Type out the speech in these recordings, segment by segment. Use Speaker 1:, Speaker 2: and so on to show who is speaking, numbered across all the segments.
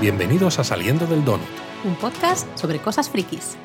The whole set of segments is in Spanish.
Speaker 1: Bienvenidos a Saliendo del Donut.
Speaker 2: Un podcast sobre cosas frikis.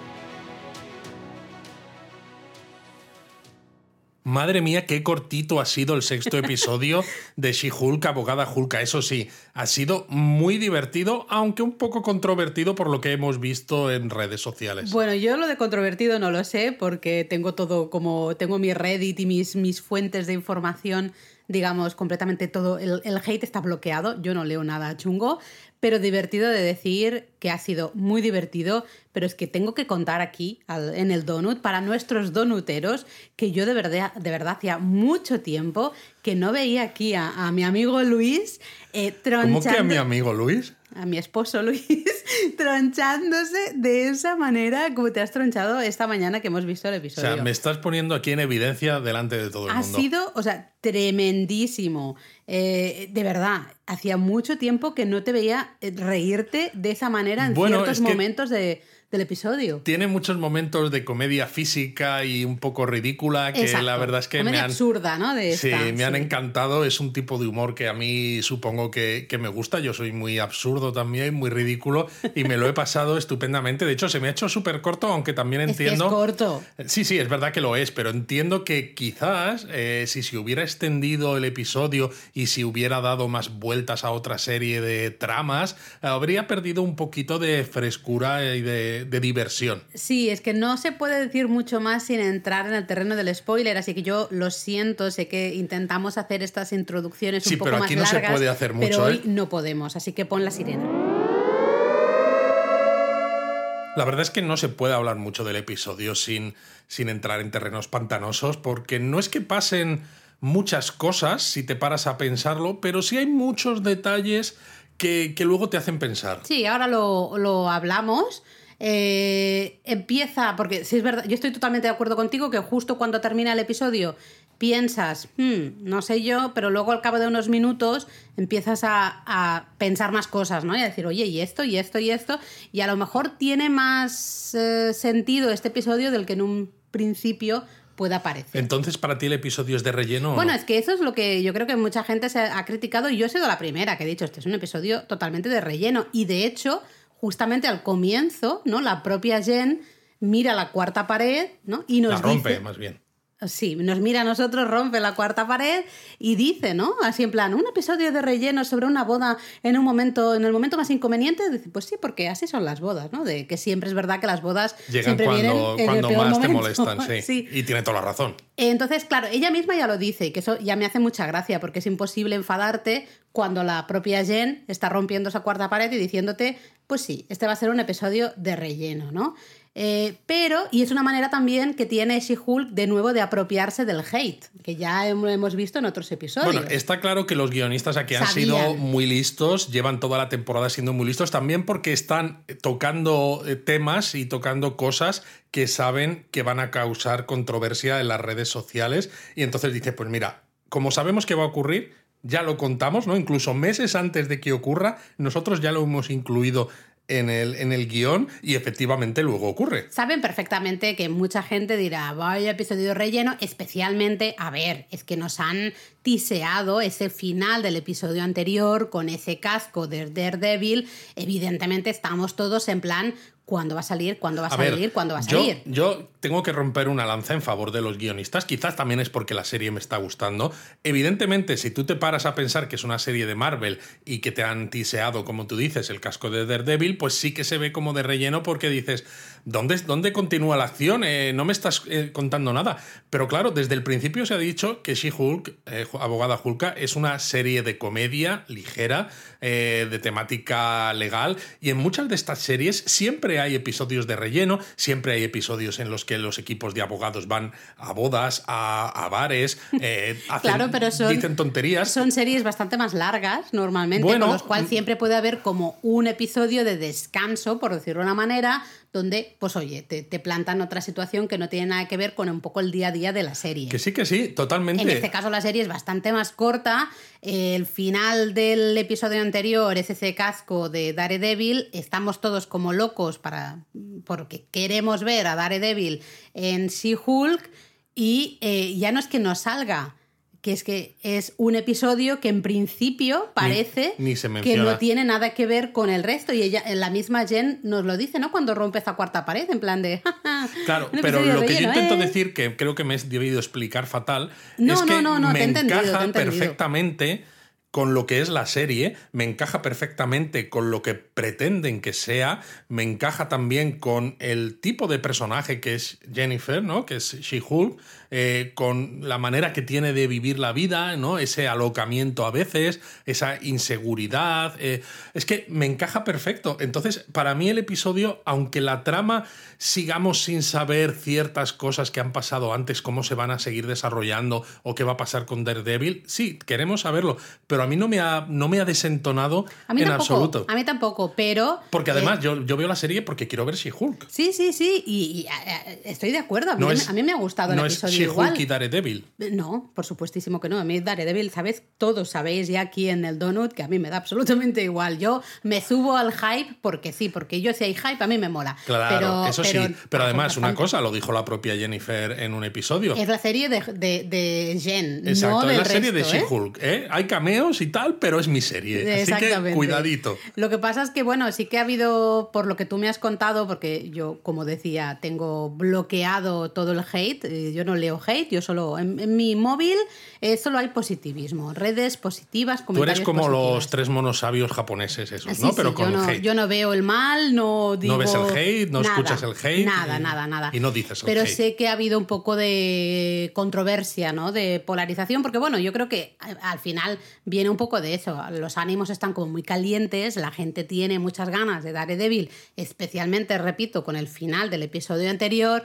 Speaker 1: Madre mía, qué cortito ha sido el sexto episodio de She-Hulk, abogada Hulka. Eso sí, ha sido muy divertido, aunque un poco controvertido por lo que hemos visto en redes sociales.
Speaker 2: Bueno, yo lo de controvertido no lo sé, porque tengo todo como. Tengo mi Reddit y mis, mis fuentes de información digamos, completamente todo, el, el, hate está bloqueado, yo no leo nada chungo, pero divertido de decir que ha sido muy divertido, pero es que tengo que contar aquí en el donut para nuestros donuteros que yo de verdad, de verdad hacía mucho tiempo que no veía aquí a, mi amigo Luis eh,
Speaker 1: ¿Cómo que a mi amigo Luis?
Speaker 2: A mi esposo Luis tronchándose de esa manera como te has tronchado esta mañana que hemos visto el episodio.
Speaker 1: O sea, me estás poniendo aquí en evidencia delante de todo el mundo.
Speaker 2: Ha sido, o sea, tremendísimo. Eh, de verdad, hacía mucho tiempo que no te veía reírte de esa manera en ciertos momentos de del episodio.
Speaker 1: Tiene muchos momentos de comedia física y un poco ridícula que la verdad es que
Speaker 2: me
Speaker 1: han...
Speaker 2: absurda, ¿no? De
Speaker 1: sí, me han encantado. Es un tipo de humor que a mí supongo que, que, me gusta. Yo soy muy absurdo también, muy ridículo y me lo he pasado estupendamente. De hecho, se me ha hecho súper corto, aunque también entiendo...
Speaker 2: Es, corto.
Speaker 1: Sí, sí, es verdad que lo es, pero entiendo que quizás eh, si se hubiera extendido el episodio y si hubiera dado más vueltas a otra serie de tramas, habría perdido un poquito de frescura y de de, diversión.
Speaker 2: Sí, es que no se puede decir mucho más sin entrar en el terreno del spoiler, así que yo lo siento, sé que intentamos hacer estas introducciones un poco
Speaker 1: pero
Speaker 2: aquí
Speaker 1: no
Speaker 2: se
Speaker 1: puede hacer mucho,
Speaker 2: pero hoy
Speaker 1: ¿eh?
Speaker 2: no podemos, así que pon la sirena.
Speaker 1: La verdad es que no se puede hablar mucho del episodio sin, sin entrar en terrenos pantanosos, porque no es que pasen muchas cosas si te paras a pensarlo, pero sí hay muchos detalles que, que luego te hacen pensar.
Speaker 2: Sí, ahora lo, lo hablamos. Eh, empieza, porque si es verdad, yo estoy totalmente de acuerdo contigo que justo cuando termina el episodio piensas, hmm, no sé yo, pero luego al cabo de unos minutos empiezas a, pensar más cosas, ¿no? Y a decir, oye, y esto, y esto, y esto, y a lo mejor tiene más eh, sentido este episodio del que en un principio pueda parecer.
Speaker 1: Entonces, para ti el episodio es de relleno.
Speaker 2: Bueno,
Speaker 1: no?
Speaker 2: es que eso es lo que yo creo que mucha gente se ha criticado y yo he sido la primera que he dicho, este es un episodio totalmente de relleno. Y de hecho, justamente al comienzo, ¿no? La propia Jen mira la cuarta pared, ¿no? Y nos
Speaker 1: la rompe,
Speaker 2: dice,
Speaker 1: más bien.
Speaker 2: Sí, nos mira a nosotros, rompe la cuarta pared y dice, ¿no? Así en plan, un episodio de relleno sobre una boda en un momento, en el momento más inconveniente. Dice, pues sí, porque así son las bodas, ¿no? De que siempre es verdad que las bodas
Speaker 1: Llegan
Speaker 2: siempre
Speaker 1: cuando,
Speaker 2: vienen en
Speaker 1: cuando
Speaker 2: el peor
Speaker 1: más te molestan, sí.
Speaker 2: sí.
Speaker 1: Y tiene toda la razón.
Speaker 2: Entonces, claro, ella misma ya lo dice, y que eso ya me hace mucha gracia, porque es imposible enfadarte cuando la propia Jen está rompiendo esa cuarta pared y diciéndote, pues sí, este va a ser un episodio de relleno, ¿no? Eh, pero, y es una manera también que tiene She-Hulk de nuevo de apropiarse del hate, que ya hemos visto en otros episodios.
Speaker 1: Bueno, está claro que los guionistas aquí han
Speaker 2: Sabían.
Speaker 1: sido muy listos, llevan toda la temporada siendo muy listos, también porque están tocando eh, temas y tocando cosas que saben que van a causar controversia en las redes sociales. Y entonces dice, pues mira, como sabemos que va a ocurrir, ya lo contamos, ¿no? Incluso meses antes de que ocurra, nosotros ya lo hemos incluido en el, en el guion y efectivamente luego ocurre.
Speaker 2: Saben perfectamente que mucha gente dirá, vaya episodio relleno, especialmente, a ver, es que nos han tiseado ese final del episodio anterior con ese casco de Daredevil, evidentemente estamos todos en plan, ¿Cuándo va a salir? ¿Cuándo va a,
Speaker 1: A
Speaker 2: salir?
Speaker 1: ver,
Speaker 2: ¿Cuándo va a
Speaker 1: yo-
Speaker 2: salir?
Speaker 1: Yo, tengo que romper una lanza en favor de los guionistas. Quizás también es porque la serie me está gustando. Evidentemente, si tú te paras a pensar que es una serie de Marvel y que te han tiseado, como tú dices, el casco de Daredevil, pues sí que se ve como de relleno porque dices, ¿dónde, dónde continúa la acción? Eh, no me estás eh, contando nada. Pero claro, desde el principio se ha dicho que She-Hulk, eh, abogada Hulka, es una serie de comedia ligera, de temática legal. Y en muchas de estas series siempre hay episodios de relleno, siempre hay episodios en los que los equipos de abogados van a bodas, a, a bares, eh, hacen-
Speaker 2: Claro, pero son-
Speaker 1: dicen tonterías.
Speaker 2: Son series bastante más largas normalmente,
Speaker 1: Bueno,
Speaker 2: con los cuales
Speaker 1: mm.
Speaker 2: siempre puede haber como un episodio de descanso, por decirlo de una manera, donde, pues oye, te, te plantan otra situación que no tiene nada que ver con un poco el día a día de la serie.
Speaker 1: Que sí, que sí, totalmente.
Speaker 2: En este caso la serie es bastante más corta. El final del episodio anterior es ese casco de Daredevil. Estamos todos como locos para, porque queremos ver a Daredevil en She-Hulk y eh, ya no es que no salga, que es que es un episodio que en principio parece
Speaker 1: ni se
Speaker 2: que no tiene nada que ver con el resto. Y ella, la misma Jen nos lo dice, ¿no? Cuando rompe esa cuarta pared, en plan de.
Speaker 1: Claro, pero lo que yo intento
Speaker 2: ¿eh?
Speaker 1: decir, que creo que me he debido explicar fatal,
Speaker 2: No,
Speaker 1: es que
Speaker 2: no, no, no, te
Speaker 1: me
Speaker 2: entendido, te
Speaker 1: encaja perfectamente con lo que es la serie, me encaja perfectamente con lo que pretenden que sea, me encaja también con el tipo de personaje que es Jennifer, ¿no? Que es She-Hulk, eh, con la manera que tiene de vivir la vida, ¿no? Ese alocamiento a veces, esa inseguridad. eh, es que me encaja perfecto. Entonces, para mí el episodio, aunque la trama sigamos sin saber ciertas cosas que han pasado antes, cómo se van a seguir desarrollando o qué va a pasar con Daredevil, sí, queremos saberlo, pero a mí no me ha, no me ha desentonado
Speaker 2: A mí
Speaker 1: en
Speaker 2: tampoco.
Speaker 1: absoluto.
Speaker 2: A mí tampoco, pero.
Speaker 1: Porque
Speaker 2: eh,
Speaker 1: además yo, yo veo la serie porque quiero ver She-Hulk.
Speaker 2: Sí, sí, sí, y, y, eh, estoy de acuerdo. A mí,
Speaker 1: No
Speaker 2: me-
Speaker 1: es,
Speaker 2: a mí me ha gustado el
Speaker 1: no
Speaker 2: episodio
Speaker 1: She-Hulk y Daredevil.
Speaker 2: No, por supuestísimo que no. A mí Daredevil, ¿sabes? Todos sabéis ya aquí en el Donut que a mí me da absolutamente igual. Yo me subo al hype porque sí, porque yo si hay hype a mí me mola.
Speaker 1: Claro,
Speaker 2: pero,
Speaker 1: eso
Speaker 2: pero-
Speaker 1: sí. Pero además, una cosa, lo dijo la propia Jennifer en un episodio.
Speaker 2: Es la serie de, de, de Jen,
Speaker 1: Exacto,
Speaker 2: no
Speaker 1: es la serie de
Speaker 2: ¿eh?
Speaker 1: She-Hulk. ¿eh? Hay cameos y tal, pero es mi serie. Así que cuidadito.
Speaker 2: Lo que pasa es que, bueno, sí que ha habido, por lo que tú me has contado, porque yo, como decía, tengo bloqueado todo el hate, eh, yo no leo hate, yo solo, en, en mi móvil eh, solo hay positivismo, redes positivas,
Speaker 1: Tú eres como los tres monos sabios japoneses esos,
Speaker 2: Sí,
Speaker 1: ¿no?
Speaker 2: sí,
Speaker 1: Pero
Speaker 2: yo
Speaker 1: con
Speaker 2: no,
Speaker 1: hate.
Speaker 2: yo no veo el mal, no digo...
Speaker 1: No ves el hate, no
Speaker 2: nada,
Speaker 1: escuchas el hate.
Speaker 2: Nada,
Speaker 1: y-
Speaker 2: nada, nada.
Speaker 1: Y no dices el
Speaker 2: Pero
Speaker 1: hate.
Speaker 2: sé que ha habido un poco de controversia, ¿no? De polarización, porque bueno, yo creo que a- al final viene un poco de eso. Los ánimos están como muy calientes, la gente tiene muchas ganas de Daredevil, especialmente, repito, con el final del episodio anterior.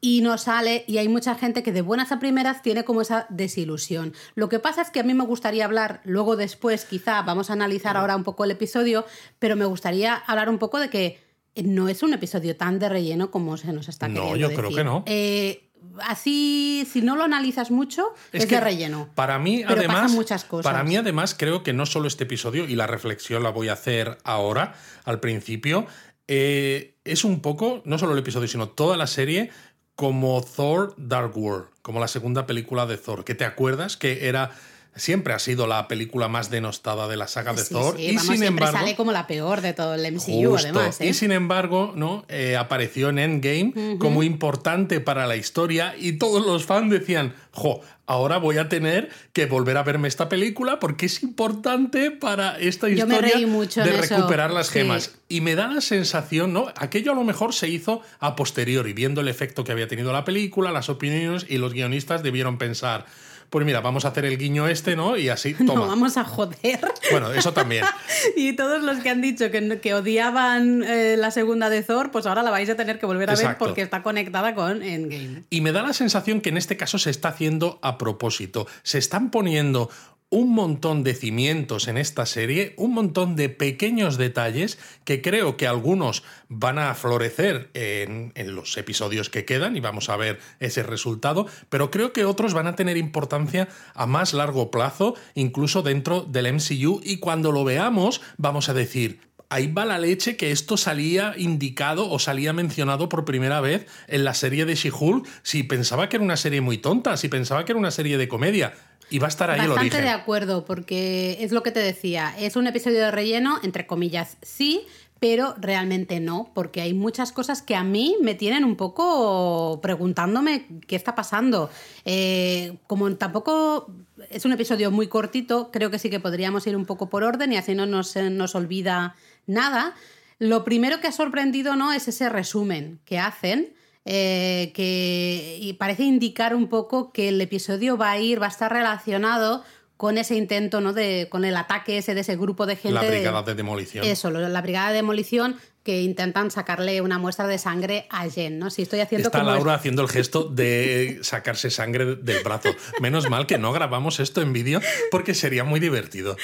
Speaker 2: Y no sale, y hay mucha gente que de buenas a primeras tiene como esa desilusión. Lo que pasa es que a mí me gustaría hablar, luego después, quizá vamos a analizar ahora un poco el episodio, pero me gustaría hablar un poco de que no es un episodio tan de relleno como se nos está
Speaker 1: No,
Speaker 2: queriendo
Speaker 1: yo creo que no.
Speaker 2: Eh, así, si no lo analizas mucho, es,
Speaker 1: que
Speaker 2: de relleno.
Speaker 1: Para mí,
Speaker 2: Pero
Speaker 1: además,
Speaker 2: pasan muchas cosas.
Speaker 1: para mí, además, creo que no solo este episodio, y la reflexión la voy a hacer ahora, al principio, eh, es un poco, no solo el episodio, sino toda la serie, como Thor Dark World, como la segunda película de Thor. Que te acuerdas que era. Siempre ha sido la película más denostada de la saga de
Speaker 2: Sí,
Speaker 1: Thor.
Speaker 2: sí,
Speaker 1: y
Speaker 2: vamos,
Speaker 1: sin embargo.
Speaker 2: sale como la peor de todo el MCU,
Speaker 1: Justo.
Speaker 2: además. ¿eh?
Speaker 1: Y sin embargo, ¿no? Eh, apareció en Endgame como importante para la historia y todos los fans decían, jo, ahora voy a tener que volver a verme esta película porque es importante para esta
Speaker 2: Yo me
Speaker 1: historia
Speaker 2: reí mucho
Speaker 1: de
Speaker 2: eso.
Speaker 1: recuperar las
Speaker 2: Sí.
Speaker 1: gemas. Y me da la sensación, ¿no? Aquello a lo mejor se hizo a posteriori, viendo el efecto que había tenido la película, las opiniones y los guionistas debieron pensar, pues mira, vamos a hacer el guiño este, ¿no? Y así, toma.
Speaker 2: No, vamos a joder.
Speaker 1: Bueno, eso también.
Speaker 2: Y todos los que han dicho que, que odiaban eh, la segunda de Thor, pues ahora la vais a tener que volver a ver porque está conectada con Endgame.
Speaker 1: Y me da la sensación que en este caso se está haciendo a propósito. Se están poniendo un montón de cimientos en esta serie, un montón de pequeños detalles que creo que algunos van a florecer en, en los episodios que quedan y vamos a ver ese resultado, pero creo que otros van a tener importancia a más largo plazo, incluso dentro del MCU, y cuando lo veamos vamos a decir, ahí va la leche que esto salía indicado o salía mencionado por primera vez en la serie de She-Hulk. Si pensaba que era una serie muy tonta, si pensaba que era una serie de comedia, y va a estar ahí el
Speaker 2: Bastante
Speaker 1: origen.
Speaker 2: de acuerdo, porque es lo que te decía, es un episodio de relleno, entre comillas, sí, pero realmente no, porque hay muchas cosas que a mí me tienen un poco preguntándome qué está pasando. Eh, como tampoco es un episodio muy cortito, creo que sí que podríamos ir un poco por orden y así no nos, eh, nos olvida nada. Lo primero que ha sorprendido ¿no? es ese resumen que hacen. Eh, que y parece indicar un poco que el episodio va a ir, va a estar relacionado con ese intento, ¿no? De, con el ataque ese de ese grupo de gente.
Speaker 1: La brigada de demolición.
Speaker 2: eso, la brigada de demolición que intentan sacarle una muestra de sangre a Jen, ¿no? Si estoy haciendo
Speaker 1: Está
Speaker 2: como
Speaker 1: Laura haciendo el gesto de sacarse sangre del brazo. Menos mal que no grabamos esto en vídeo porque sería muy divertido.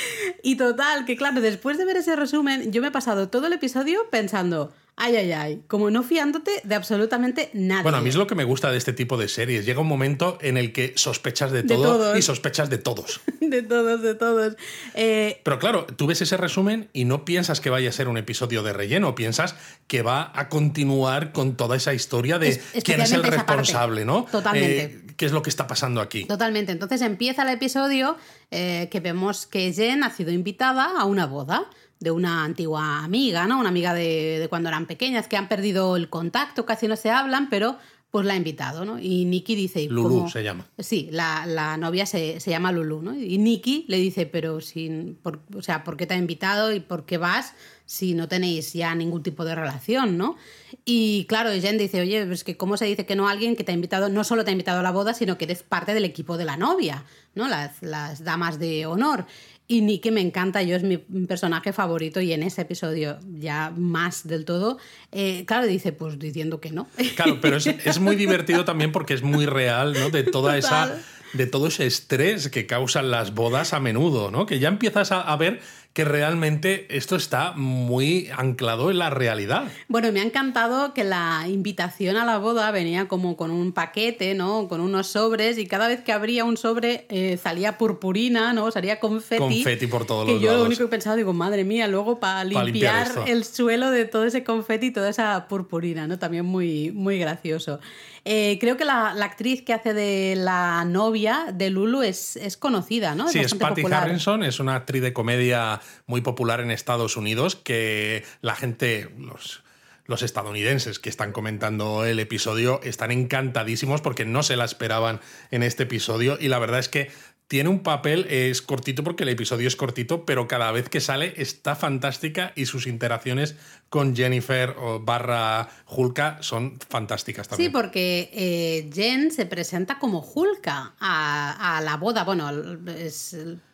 Speaker 2: Y total, que claro, después de ver ese resumen, yo me he pasado todo el episodio pensando, Ay, ay, ay. Como no fiándote de absolutamente nada.
Speaker 1: Bueno, a mí es lo que me gusta de este tipo de series. Llega un momento en el que sospechas de todo y sospechas de todos.
Speaker 2: de todos, de todos. Eh,
Speaker 1: Pero claro, tú ves ese resumen y no piensas que vaya a ser un episodio de relleno, piensas que va a continuar con toda esa historia de quién es el responsable, ¿no?
Speaker 2: Totalmente.
Speaker 1: Eh, ¿Qué es lo que está pasando aquí?
Speaker 2: Totalmente. Entonces empieza el episodio eh, que vemos que Jen ha sido invitada a una boda de una antigua amiga, ¿no? Una amiga de, cuando eran pequeñas, que han perdido el contacto, casi no se hablan, pero pues la ha invitado, ¿no? Y Nikki dice...
Speaker 1: Lulu se llama.
Speaker 2: Sí, la, novia se, llama Lulu, ¿no? Y Nikki le dice, pero sin, o sea, ¿por qué te ha invitado y por qué vas si no tenéis ya ningún tipo de relación, ¿no? Y claro, Jen dice, oye, es que ¿cómo se dice que no alguien que te ha invitado, no solo te ha invitado a la boda, sino que eres parte del equipo de la novia, ¿no? Las, las damas de honor. Y Nicky me encanta, yo es mi personaje favorito y en ese episodio ya más del todo, eh, claro, dice, pues diciendo que no.
Speaker 1: Claro, pero es, muy divertido también porque es muy real, ¿no? De toda esa de todo ese estrés que causan las bodas a menudo, ¿no? Que ya empiezas a ver que realmente esto está muy anclado en la realidad.
Speaker 2: Bueno, me ha encantado que la invitación a la boda venía como con un paquete, ¿no? Con unos sobres y cada vez que abría un sobre eh, salía purpurina, ¿no? Salía confeti.
Speaker 1: Confeti por todos los
Speaker 2: lados. yo lo único que he pensado, digo, madre mía, luego para limpiar, el suelo de todo ese confeti y toda esa purpurina, ¿no? También muy, muy gracioso. Eh, creo que la, actriz que hace de la novia de Lulu es, es conocida, ¿no?
Speaker 1: Sí, es, Patty Harrison, es una actriz de comedia muy popular en Estados Unidos que la gente, los, los estadounidenses que están comentando el episodio están encantadísimos porque no se la esperaban en este episodio y la verdad es que tiene un papel, es cortito porque el episodio es cortito, pero cada vez que sale está fantástica y sus interacciones con Jennifer o barra Hulka son fantásticas también.
Speaker 2: Sí, porque eh, Jen se presenta como Hulka a, la boda. Bueno,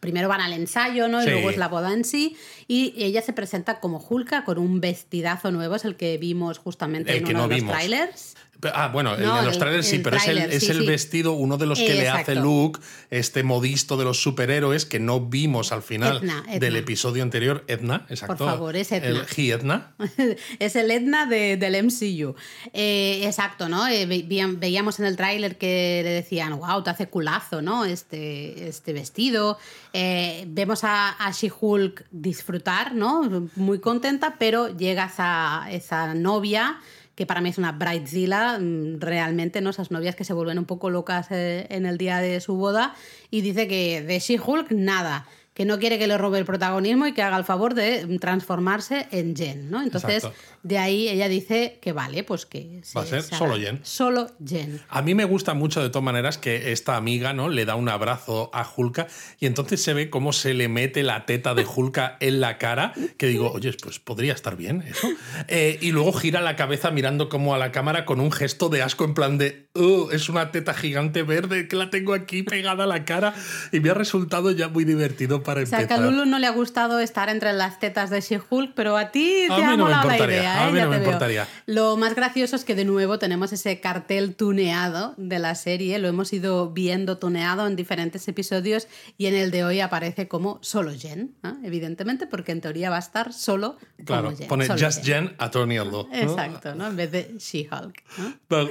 Speaker 2: primero van al ensayo, ¿no? Y luego es la boda en sí. Y ella se presenta como Hulka con un vestidazo nuevo, es el que vimos justamente en uno de los trailers.
Speaker 1: Ah, bueno, de los trailers sí, pero es, el, es el vestido, uno de los que le hace Luke, este modisto de los superhéroes que no vimos al final del episodio anterior. Edna, exacto.
Speaker 2: Por favor, es Edna.
Speaker 1: El He Edna.
Speaker 2: es el Edna del MCU. Eh, exacto, ¿no? Eh, veíamos en el tráiler que le decían, wow, te hace culazo, ¿no? Este, este vestido. Eh, vemos a, a She-Hulk disfrutar, ¿no? Muy contenta, pero llega esa, esa novia que para mí es una bridezilla, mm, realmente, ¿no? Esas novias que se vuelven un poco locas eh, en el día de su boda y dice que de She-Hulk nada que no quiere que le robe el protagonismo y que haga el favor de transformarse en Jen, ¿no? Entonces, de ahí ella dice que vale, pues que...
Speaker 1: Va a ser solo Jen.
Speaker 2: Solo Jen.
Speaker 1: A mí me gusta mucho, de todas maneras, que esta amiga, ¿no? Le da un abrazo a Hulka y entonces se ve cómo se le mete la teta de Hulka en la cara, que digo, oye, pues podría estar bien eso. Eh, y luego gira la cabeza mirando como a la cámara con un gesto de asco en plan de, oh, es una teta gigante verde que la tengo aquí pegada a la cara y me ha resultado ya muy divertido o
Speaker 2: sea, que a Lulu no le ha gustado estar entre las tetas de She-Hulk, pero a ti te ha molado la idea.
Speaker 1: A ¿eh? mí no me importaría.
Speaker 2: Lo más gracioso es que de nuevo tenemos ese cartel tuneado de la serie. Lo hemos ido viendo tuneado en diferentes episodios y en el de hoy aparece como solo Jen, evidentemente, porque en teoría va a estar solo
Speaker 1: claro,
Speaker 2: Jen.
Speaker 1: Pone Just Jen, Attorney
Speaker 2: ¿no? Exacto, ¿no? En vez de She-Hulk.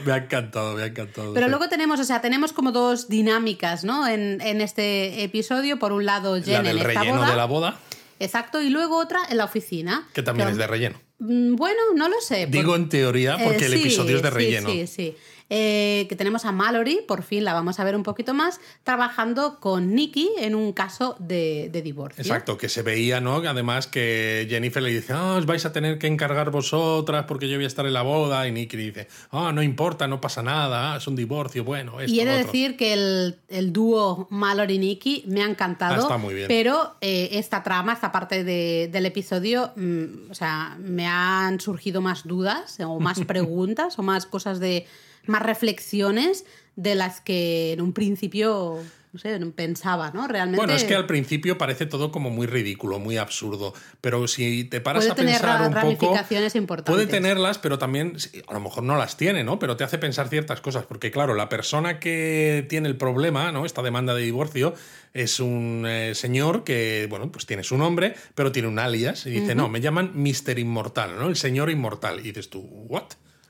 Speaker 1: me ha encantado, me ha encantado.
Speaker 2: Pero luego tenemos, o sea, tenemos como dos dinámicas, ¿no? En, en este episodio. Por un lado, Jen
Speaker 1: el relleno de la boda.
Speaker 2: Exacto, y luego otra en la oficina.
Speaker 1: Que también es de relleno.
Speaker 2: Mm, bueno, no lo sé.
Speaker 1: Digo en teoría porque el eh, episodio es de relleno.
Speaker 2: Sí, sí, sí. Eh, que tenemos a Mallory, por fin la vamos a ver un poquito más, trabajando con Nicky en un caso de, divorcio.
Speaker 1: Exacto, que se veía, ¿no? Además que Jennifer le dice, ah, os vais a tener que encargar vosotras porque yo voy a estar en la boda, y Nicky dice, ah, no importa, no pasa nada, es un divorcio, bueno.
Speaker 2: y he de decir que el, dúo Mallory-Nicky me ha encantado,
Speaker 1: ah, está muy bien.
Speaker 2: pero eh, esta trama, esta parte del episodio, mm, o sea, me han surgido más dudas o más preguntas o más cosas de más reflexiones de las que en un principio No sé, pensaba, ¿no? Realmente.
Speaker 1: Bueno, es que al principio parece todo como muy ridículo, muy absurdo. Pero si te paras a pensar un poco.
Speaker 2: Importantes.
Speaker 1: Puede tenerlas, pero también. A lo mejor no las tiene, ¿no? Pero te hace pensar ciertas cosas. Porque, claro, la persona que tiene el problema, ¿no? Esta demanda de divorcio, es un eh, señor que, bueno, pues tiene su nombre, pero tiene un alias. Y dice, no, me llaman Mister Inmortal, ¿no? El señor inmortal. Y dices tú, ¿what?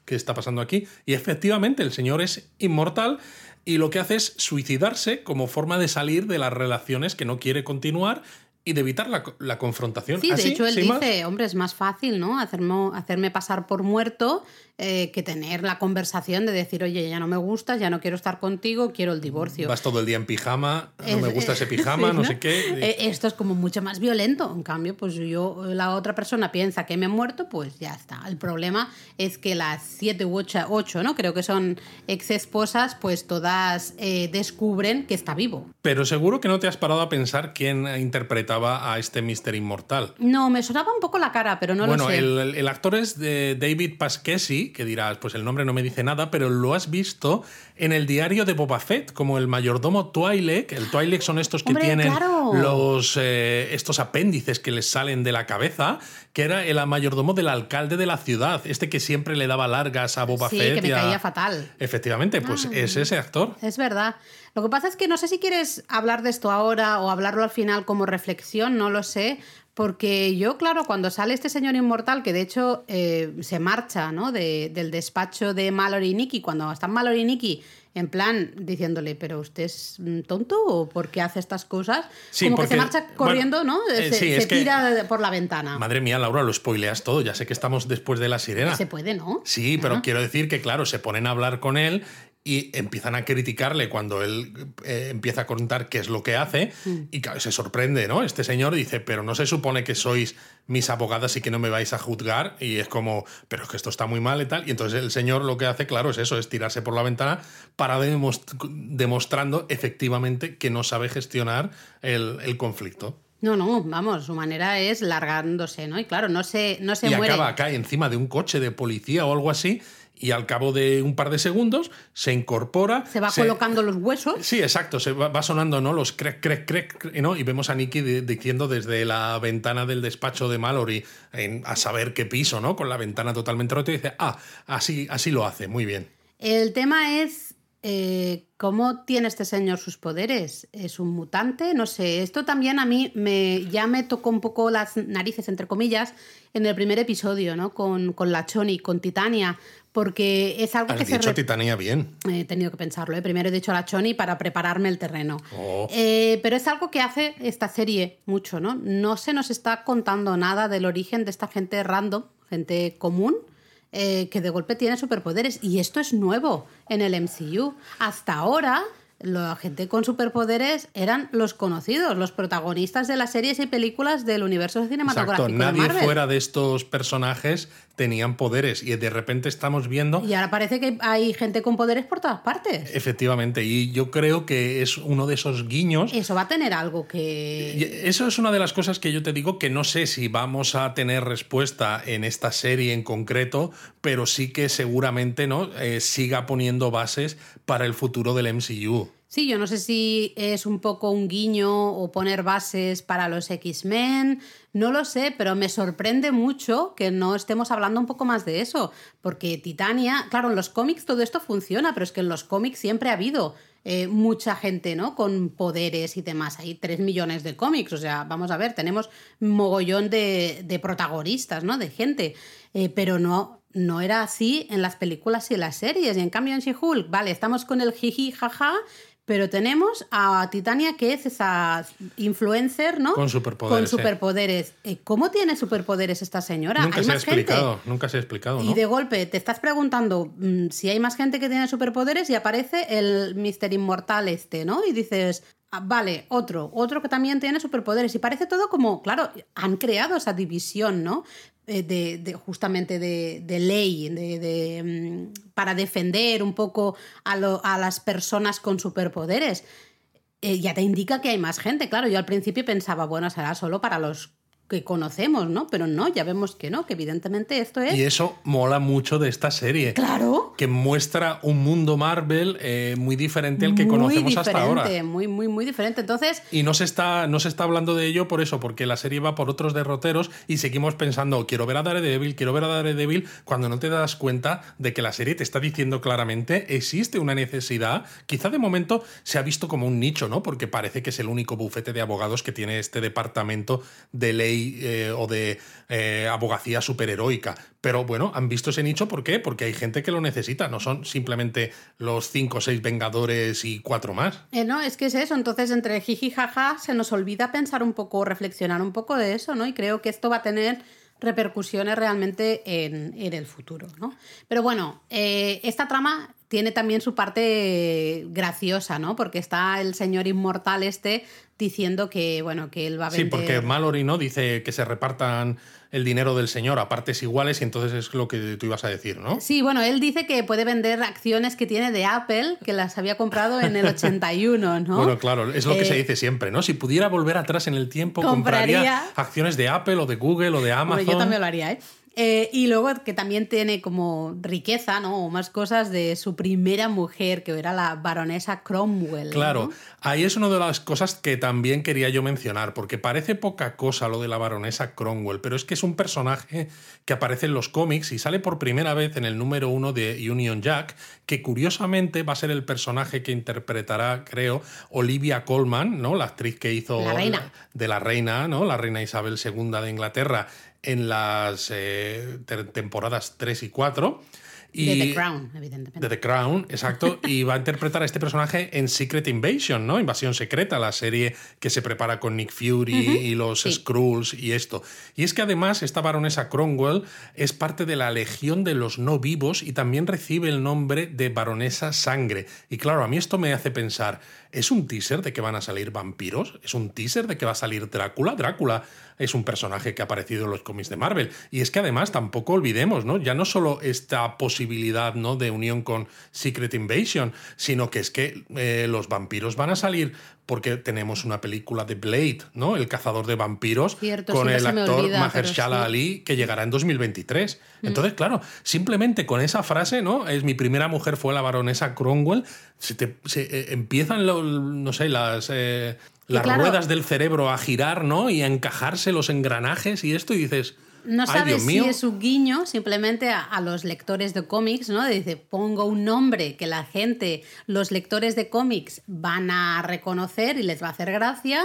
Speaker 1: ¿Qué está pasando aquí? Y efectivamente, el señor es inmortal y lo que hace es suicidarse como forma de salir de las relaciones que no quiere continuar y de evitar la, confrontación.
Speaker 2: Sí, de hecho él dice, hombre, es más fácil, ¿no? Hacerme, hacerme pasar por muerto eh, que tener la conversación de decir, oye, ya no me gustas, ya no quiero estar contigo, quiero el divorcio.
Speaker 1: Vas todo el día en pijama, no me gusta ese pijama, no, sé qué.
Speaker 2: Eh, esto es como mucho más violento. En cambio, pues yo, la otra persona piensa que me he muerto, pues ya está. El problema es que las siete u ocho, ocho ¿no? Creo que son ex esposas, pues todas eh, descubren que está vivo.
Speaker 1: Pero seguro que no te has parado a pensar quién interpretaba a este Mister Inmortal.
Speaker 2: No, me sonaba un poco la cara, pero no lo sé.
Speaker 1: Bueno, el, el actor es de David Pasquesi, que dirás, pues el nombre no me dice nada, pero lo has visto en el diario de Boba Fett, como el mayordomo Twi'lek. El Twi'lek son estos que tienen los, eh, estos apéndices que les salen de la cabeza, que era el mayordomo del alcalde de la ciudad, este que siempre le daba largas a Boba Fett.
Speaker 2: Sí, que me caía fatal.
Speaker 1: Efectivamente, pues ah. es ese actor.
Speaker 2: Es verdad. Lo que pasa es que no sé si quieres hablar de esto ahora o hablarlo al final como reflexión, no lo sé, porque yo, claro, cuando sale este señor inmortal, que de hecho eh, se marcha ¿no? del despacho de Mallory y Nicky, cuando están Mallory y Nicky en plan diciéndole, pero usted es tonto o por qué hace estas cosas, como que se marcha corriendo, ¿no? Eh, se, tira por la ventana.
Speaker 1: Madre mía, Laura, lo spoileas todo, ya sé que estamos después de la sirena.
Speaker 2: Se puede, ¿no?
Speaker 1: Sí, pero quiero decir que, claro, se ponen a hablar con él y empiezan a criticarle cuando él eh, empieza a contar qué es lo que hace mm. y se sorprende, ¿no? Este señor dice, pero no se supone que sois mis abogadas y que no me vais a juzgar y es como, pero es que esto está muy mal y tal. Y entonces el señor lo que hace, claro, es eso, es tirarse por la ventana para demostrando efectivamente que no sabe gestionar el, conflicto.
Speaker 2: No, no, vamos, su manera es largándose, ¿no? Y claro, no se, no se
Speaker 1: y
Speaker 2: muere.
Speaker 1: acaba acá encima de un coche de policía o algo así y al cabo de un par de segundos se incorpora.
Speaker 2: Se va colocando los huesos.
Speaker 1: Sí, exacto, se va, sonando ¿no? los crec, crec, crec, ¿no? y vemos a Nicky diciendo desde la ventana del despacho de Mallory a saber qué piso, ¿no? Con la ventana totalmente rota y dice, ah, así, así lo hace, muy bien.
Speaker 2: El tema es eh, ¿Cómo tiene este señor sus poderes? ¿Es un mutante? No sé. Esto también a mí me, ya me tocó un poco las narices, entre comillas, en el primer episodio, ¿no? Con, con la Choni, con Titania, porque es algo que
Speaker 1: dicho se... Titania bien.
Speaker 2: He tenido que pensarlo. ¿eh? Primero he dicho la Choni para prepararme el terreno.
Speaker 1: Oh.
Speaker 2: Eh, pero es algo que hace esta serie mucho, ¿no? No se nos está contando nada del origen de esta gente random, gente común, eh, que de golpe tiene superpoderes. Y esto es nuevo en el MCU. Hasta ahora la gente con superpoderes eran los conocidos, los protagonistas de las series y películas del universo cinematográfico.
Speaker 1: Exacto, nadie fuera de estos personajes tenían poderes y de repente estamos viendo...
Speaker 2: Y ahora parece que hay gente con poderes por todas partes.
Speaker 1: Efectivamente, y yo creo que es uno de esos guiños...
Speaker 2: Eso va a tener algo que...
Speaker 1: Eso es una de las cosas que yo te digo que no sé si vamos a tener respuesta en esta serie en concreto, pero sí que seguramente ¿no? Eh, siga poniendo bases para el futuro del MCU.
Speaker 2: Sí, yo no sé si es un poco un guiño o poner bases para los X-Men, no lo sé, pero me sorprende mucho que no estemos hablando un poco más de eso, porque Titania, claro, en los cómics todo esto funciona, pero es que en los cómics siempre ha habido eh, mucha gente, ¿no? Con poderes y demás. Hay tres millones de cómics, o sea, vamos a ver, tenemos mogollón de, protagonistas, ¿no? De gente, eh, pero no, no era así en las películas y en las series. Y en cambio en She-Hulk, vale, estamos con el jiji jaja, pero tenemos a Titania, que es esa influencer, ¿no?
Speaker 1: Con superpoderes.
Speaker 2: Con superpoderes. Eh, ¿Cómo tiene superpoderes esta señora?
Speaker 1: Nunca se ha explicado, nunca se ha explicado.
Speaker 2: Y de golpe te estás preguntando mm, si hay más gente que tiene superpoderes y aparece el Mister Inmortal este, ¿no? Y dices, ah, vale, otro, otro que también tiene superpoderes. Y parece todo como, claro, han creado esa división, ¿no? Eh, de, justamente de, ley, de, mm, para defender un poco a, las personas con superpoderes. Eh, ya te indica que hay más gente, claro. Yo al principio pensaba, bueno, será solo para los que conocemos, ¿no? Pero no, ya vemos que no, que evidentemente esto es...
Speaker 1: Y eso mola mucho de esta serie.
Speaker 2: Claro.
Speaker 1: Que muestra un mundo Marvel eh, muy diferente al que
Speaker 2: muy
Speaker 1: conocemos hasta ahora.
Speaker 2: Muy, muy, muy diferente. Entonces,
Speaker 1: Y no se, está, no se está hablando de ello por eso, porque la serie va por otros derroteros y seguimos pensando, quiero ver a Daredevil, quiero ver a Daredevil, cuando no te das cuenta de que la serie te está diciendo claramente, existe una necesidad, quizá de momento se ha visto como un nicho, ¿no? Porque parece que es el único bufete de abogados que tiene este departamento de ley eh, o de eh, abogacía superheroica. Pero bueno, han visto ese nicho, ¿por qué? Porque hay gente que lo necesita, no son simplemente los cinco o seis Vengadores y cuatro más.
Speaker 2: eh, no, es que es eso. Entonces, entre jiji jaja, se nos olvida pensar un poco, reflexionar un poco de eso, ¿no? Y creo que esto va a tener repercusiones realmente en, en el futuro, ¿no? Pero bueno, eh, esta trama tiene también su parte graciosa, ¿no? Porque está el señor inmortal este diciendo que, bueno, que él va a
Speaker 1: Sí,
Speaker 2: vender...
Speaker 1: porque Mallory no dice que se repartan el dinero del señor a partes iguales y entonces es lo que tú ibas a decir, ¿no?
Speaker 2: Sí, bueno, él dice que puede vender acciones que tiene de Apple, que las había comprado en el 81, ¿no?
Speaker 1: Bueno, claro, es lo que
Speaker 2: Eh,
Speaker 1: se dice siempre, ¿no? Si pudiera volver atrás en el tiempo, compraría,
Speaker 2: Compraría-
Speaker 1: acciones de Apple o de Google o de Amazon.
Speaker 2: yo también lo haría, ¿eh? Eh, y luego que también tiene como riqueza, ¿no? O más cosas de su primera mujer, que era la baronesa Cromwell.
Speaker 1: Claro,
Speaker 2: ¿no?
Speaker 1: ahí es una de las cosas que también quería yo mencionar, porque parece poca cosa lo de la baronesa Cromwell, pero es que es un personaje que aparece en los cómics y sale por primera vez en el número uno de Union Jack, que curiosamente va a ser el personaje que interpretará, creo, Olivia Colman, ¿no? La actriz que hizo
Speaker 2: La reina.
Speaker 1: de la reina, ¿no? La reina Isabel II de Inglaterra en las eh, te- temporadas 3 y 4. Y,
Speaker 2: De The Crown, evidentemente.
Speaker 1: de The Crown, exacto, y va a interpretar a este personaje en Secret Invasion, ¿no? Invasión Secreta, la serie que se prepara con Nick Fury y los
Speaker 2: sí.
Speaker 1: Skrulls y esto. Y es que además esta baronesa Cromwell es parte de la Legión de los No Vivos y también recibe el nombre de baronesa Sangre. Y claro, a mí esto me hace pensar, ¿es un teaser de que van a salir vampiros? ¿Es un teaser de que va a salir Drácula? Drácula es un personaje que ha aparecido en los cómics de Marvel. Y es que además tampoco olvidemos, ¿no? Ya no solo esta posibilidad ¿no? de unión con Secret Invasion, sino que es que eh, los vampiros van a salir porque tenemos una película de Blade, ¿no? El cazador de vampiros
Speaker 2: Cierto,
Speaker 1: con el actor
Speaker 2: olvida,
Speaker 1: Mahershala
Speaker 2: sí.
Speaker 1: Ali que llegará en 2023. Entonces, claro, simplemente con esa frase, ¿no? Es mi primera mujer fue la baronesa Cromwell, se te- se, eh, empiezan lo- no sé, las eh, las
Speaker 2: claro.
Speaker 1: ruedas del cerebro a girar, ¿no? Y a encajarse los engranajes y esto y dices,
Speaker 2: No sabes si es un guiño simplemente a, a los lectores de cómics, ¿no? Dice, pongo un nombre que la gente, los lectores de cómics van a reconocer y les va a hacer gracia.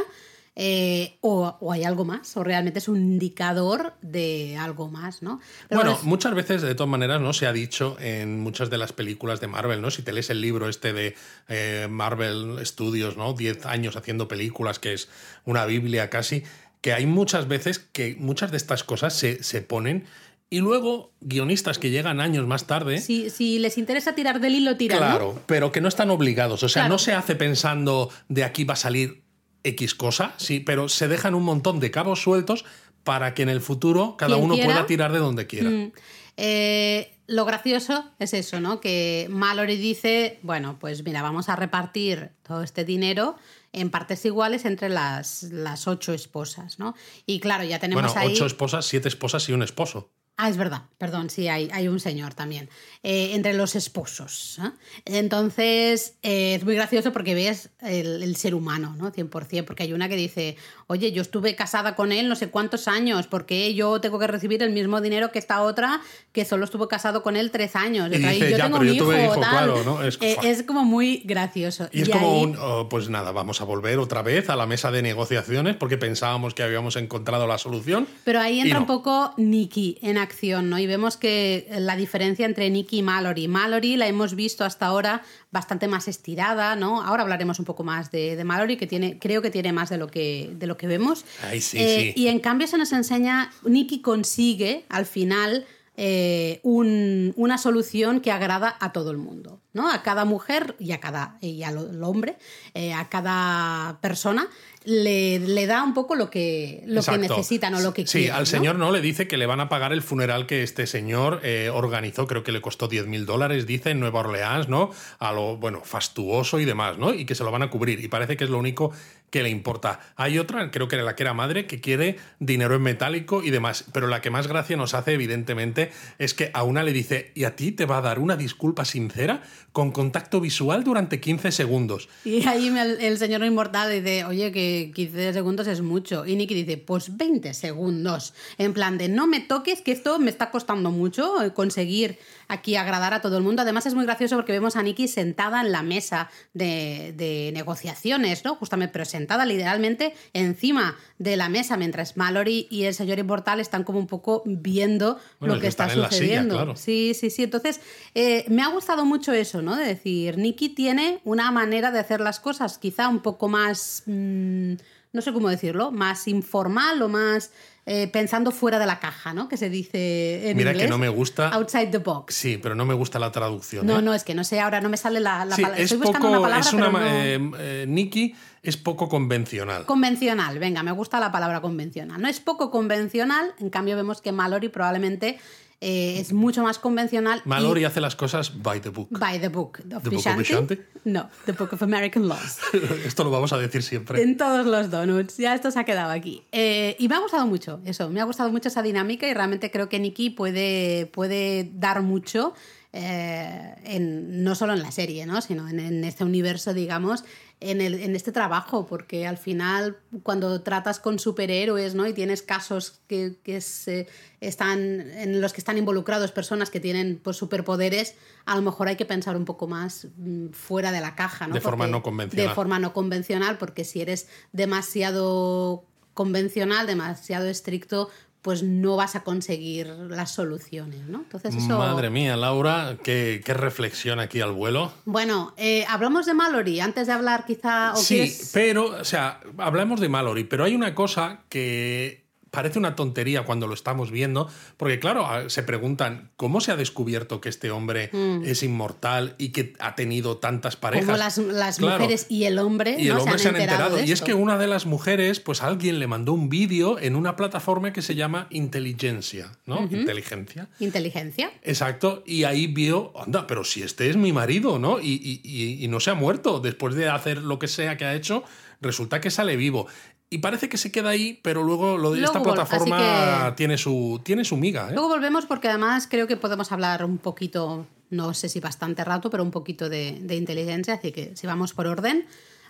Speaker 2: eh, o, o hay algo más, o realmente es un indicador de algo más, ¿no? Pero
Speaker 1: bueno,
Speaker 2: es-
Speaker 1: muchas veces, de todas maneras, ¿no? Se ha dicho en muchas de las películas de Marvel, ¿no? Si te lees el libro este de eh, Marvel Studios, ¿no? 10 años haciendo películas, que es una Biblia casi, que hay muchas veces que muchas de estas cosas se, se ponen y luego guionistas que llegan años más tarde.
Speaker 2: si, si les interesa tirar del hilo, tiran, ¿no?
Speaker 1: Claro, pero que no están obligados. O sea,
Speaker 2: Claro.
Speaker 1: no se hace pensando de aquí va a salir X cosa, sí, pero se dejan un montón de cabos sueltos para que en el futuro cada
Speaker 2: Quien
Speaker 1: uno
Speaker 2: quiera.
Speaker 1: pueda tirar de donde quiera.
Speaker 2: Mm. Eh, lo gracioso es eso, ¿no? Que Mallory dice, bueno, pues mira, vamos a repartir todo este dinero en partes iguales entre las, las ocho esposas, ¿no? Y claro, ya tenemos
Speaker 1: Bueno,
Speaker 2: ahí...
Speaker 1: ocho esposas, siete esposas y un esposo.
Speaker 2: Ah, es verdad, perdón, sí, hay, hay un señor también. eh, entre los esposos. ¿eh? Entonces, eh, es muy gracioso porque ves el, el ser humano, ¿no? 100%, porque hay una que dice, oye, yo estuve casada con él no sé cuántos años, ¿por qué yo tengo que recibir el mismo dinero que esta otra que solo estuvo casado con él tres años?
Speaker 1: Y dice,
Speaker 2: yo
Speaker 1: "Ya,
Speaker 2: tengo
Speaker 1: pero
Speaker 2: un
Speaker 1: yo tuve
Speaker 2: hijo,
Speaker 1: hijo,
Speaker 2: tal".
Speaker 1: claro, ¿no? Es-
Speaker 2: es como muy gracioso.
Speaker 1: Y es como
Speaker 2: ahí-
Speaker 1: un, oh, pues nada, vamos a volver otra vez a la mesa de negociaciones porque pensábamos que habíamos encontrado la solución.
Speaker 2: Pero ahí entra
Speaker 1: no.
Speaker 2: un poco Nikki en acción, ¿no? Y vemos que la diferencia entre Nikki y Mallory. Mallory la hemos visto hasta ahora bastante más estirada, ¿no? Ahora hablaremos un poco más de, de Mallory, que tiene, creo que tiene más de lo que, de lo que vemos.
Speaker 1: Ay, sí,
Speaker 2: Eh,
Speaker 1: sí.
Speaker 2: Y en cambio se nos enseña, Nikki consigue al final eh, un- una solución que agrada a todo el mundo, ¿no? A cada mujer y a cada y al hombre, eh, a cada persona. Le, le da un poco lo que, lo que necesitan o lo que
Speaker 1: sí,
Speaker 2: quieren.
Speaker 1: al
Speaker 2: ¿no?
Speaker 1: señor no le dice que le van a pagar el funeral que este señor eh, organizó, creo que le costó 10 mil dólares, dice, en Nueva Orleans, ¿no? A lo, bueno, fastuoso y demás, ¿no? Y que se lo van a cubrir. Y parece que es lo único que le importa. Hay otra, creo que era la que era madre, que quiere dinero en metálico y demás. Pero la que más gracia nos hace, evidentemente, es que a una le dice, ¿y a ti te va a dar una disculpa sincera con contacto visual durante 15 segundos?
Speaker 2: Y ahí el, señor inmortal dice, oye, que 15 segundos es mucho. Y Nicky dice, pues 20 segundos. En plan de, no me toques, que esto me está costando mucho eh, conseguir aquí agradar a todo el mundo. Además es muy gracioso porque vemos a Nicky sentada en la mesa de, de negociaciones, ¿no? Justamente, pero literalmente encima de la mesa, mientras Mallory y el señor inmortal están como un poco viendo
Speaker 1: Bueno,
Speaker 2: lo que está
Speaker 1: silla,
Speaker 2: sucediendo.
Speaker 1: claro.
Speaker 2: Sí, sí, sí. Entonces, eh, me ha gustado mucho eso, ¿no? De decir, Nicky tiene una manera de hacer las cosas quizá un poco más, mm, no sé cómo decirlo, más informal o más eh, pensando fuera de la caja, ¿no? Que se dice en
Speaker 1: Mira
Speaker 2: inglés.
Speaker 1: que no me gusta.
Speaker 2: Outside the box.
Speaker 1: Sí, pero no me gusta la traducción.
Speaker 2: No,
Speaker 1: ¿eh?
Speaker 2: no, es que no sé, ahora no me sale la, la
Speaker 1: Sí,
Speaker 2: palabra.
Speaker 1: es
Speaker 2: Estoy buscando una
Speaker 1: poco.
Speaker 2: palabra,
Speaker 1: es una,
Speaker 2: pero
Speaker 1: ma-
Speaker 2: no-
Speaker 1: eh, Nicky es poco convencional.
Speaker 2: Convencional, venga, me gusta la palabra convencional. No es poco convencional, en cambio vemos que Mallory probablemente eh, es mucho más convencional. y-
Speaker 1: Mallory hace las cosas by the book.
Speaker 2: By the book of
Speaker 1: The Book of.
Speaker 2: Vishanti? No, The Book of American Laws.
Speaker 1: Esto lo vamos a decir siempre.
Speaker 2: En todos los donuts. Ya esto se ha quedado aquí. Eh, y me ha gustado mucho eso. Me ha gustado mucho esa dinámica y realmente creo que Nikki puede, puede dar mucho. eh, en, no solo en la serie, ¿no? sino en, en este universo, digamos, en, el, en este trabajo, porque al final cuando tratas con superhéroes ¿no? y tienes casos que, que se están, en los que están involucrados personas que tienen pues, superpoderes, a lo mejor hay que pensar un poco más mm, fuera de la caja. ¿no?
Speaker 1: De forma no convencional.
Speaker 2: De forma no convencional, porque si eres demasiado convencional, demasiado estricto, pues no vas a conseguir las soluciones, ¿no? Entonces eso...
Speaker 1: Madre mía, Laura, qué, qué reflexión aquí al vuelo.
Speaker 2: Bueno, eh, hablamos de Mallory antes de hablar quizá... ¿o
Speaker 1: Sí,
Speaker 2: quieres-
Speaker 1: pero, o sea, hablamos de Mallory, pero hay una cosa que parece una tontería cuando lo estamos viendo, porque claro, se preguntan cómo se ha descubierto que este hombre es inmortal y que ha tenido tantas parejas.
Speaker 2: Mm. Como las, las
Speaker 1: Claro.
Speaker 2: mujeres y el hombre,
Speaker 1: Y el
Speaker 2: ¿no?
Speaker 1: hombre se han enterado. Y es que una de las mujeres, pues alguien le mandó un vídeo en una plataforma que se llama Inteligencia, ¿no? Inteligencia.
Speaker 2: Inteligencia.
Speaker 1: Exacto, y ahí vio, anda, pero si este es mi marido, ¿no? Y, y- y- y no se ha muerto, después de hacer lo que sea que ha hecho, resulta que sale vivo. Y parece que se queda ahí, pero luego lo de
Speaker 2: Luego
Speaker 1: esta plataforma
Speaker 2: que-
Speaker 1: tiene, su, tiene su miga, ¿eh?
Speaker 2: Luego volvemos porque además creo que podemos hablar un poquito, no sé si bastante rato, pero un poquito de, de inteligencia, así que si vamos por orden.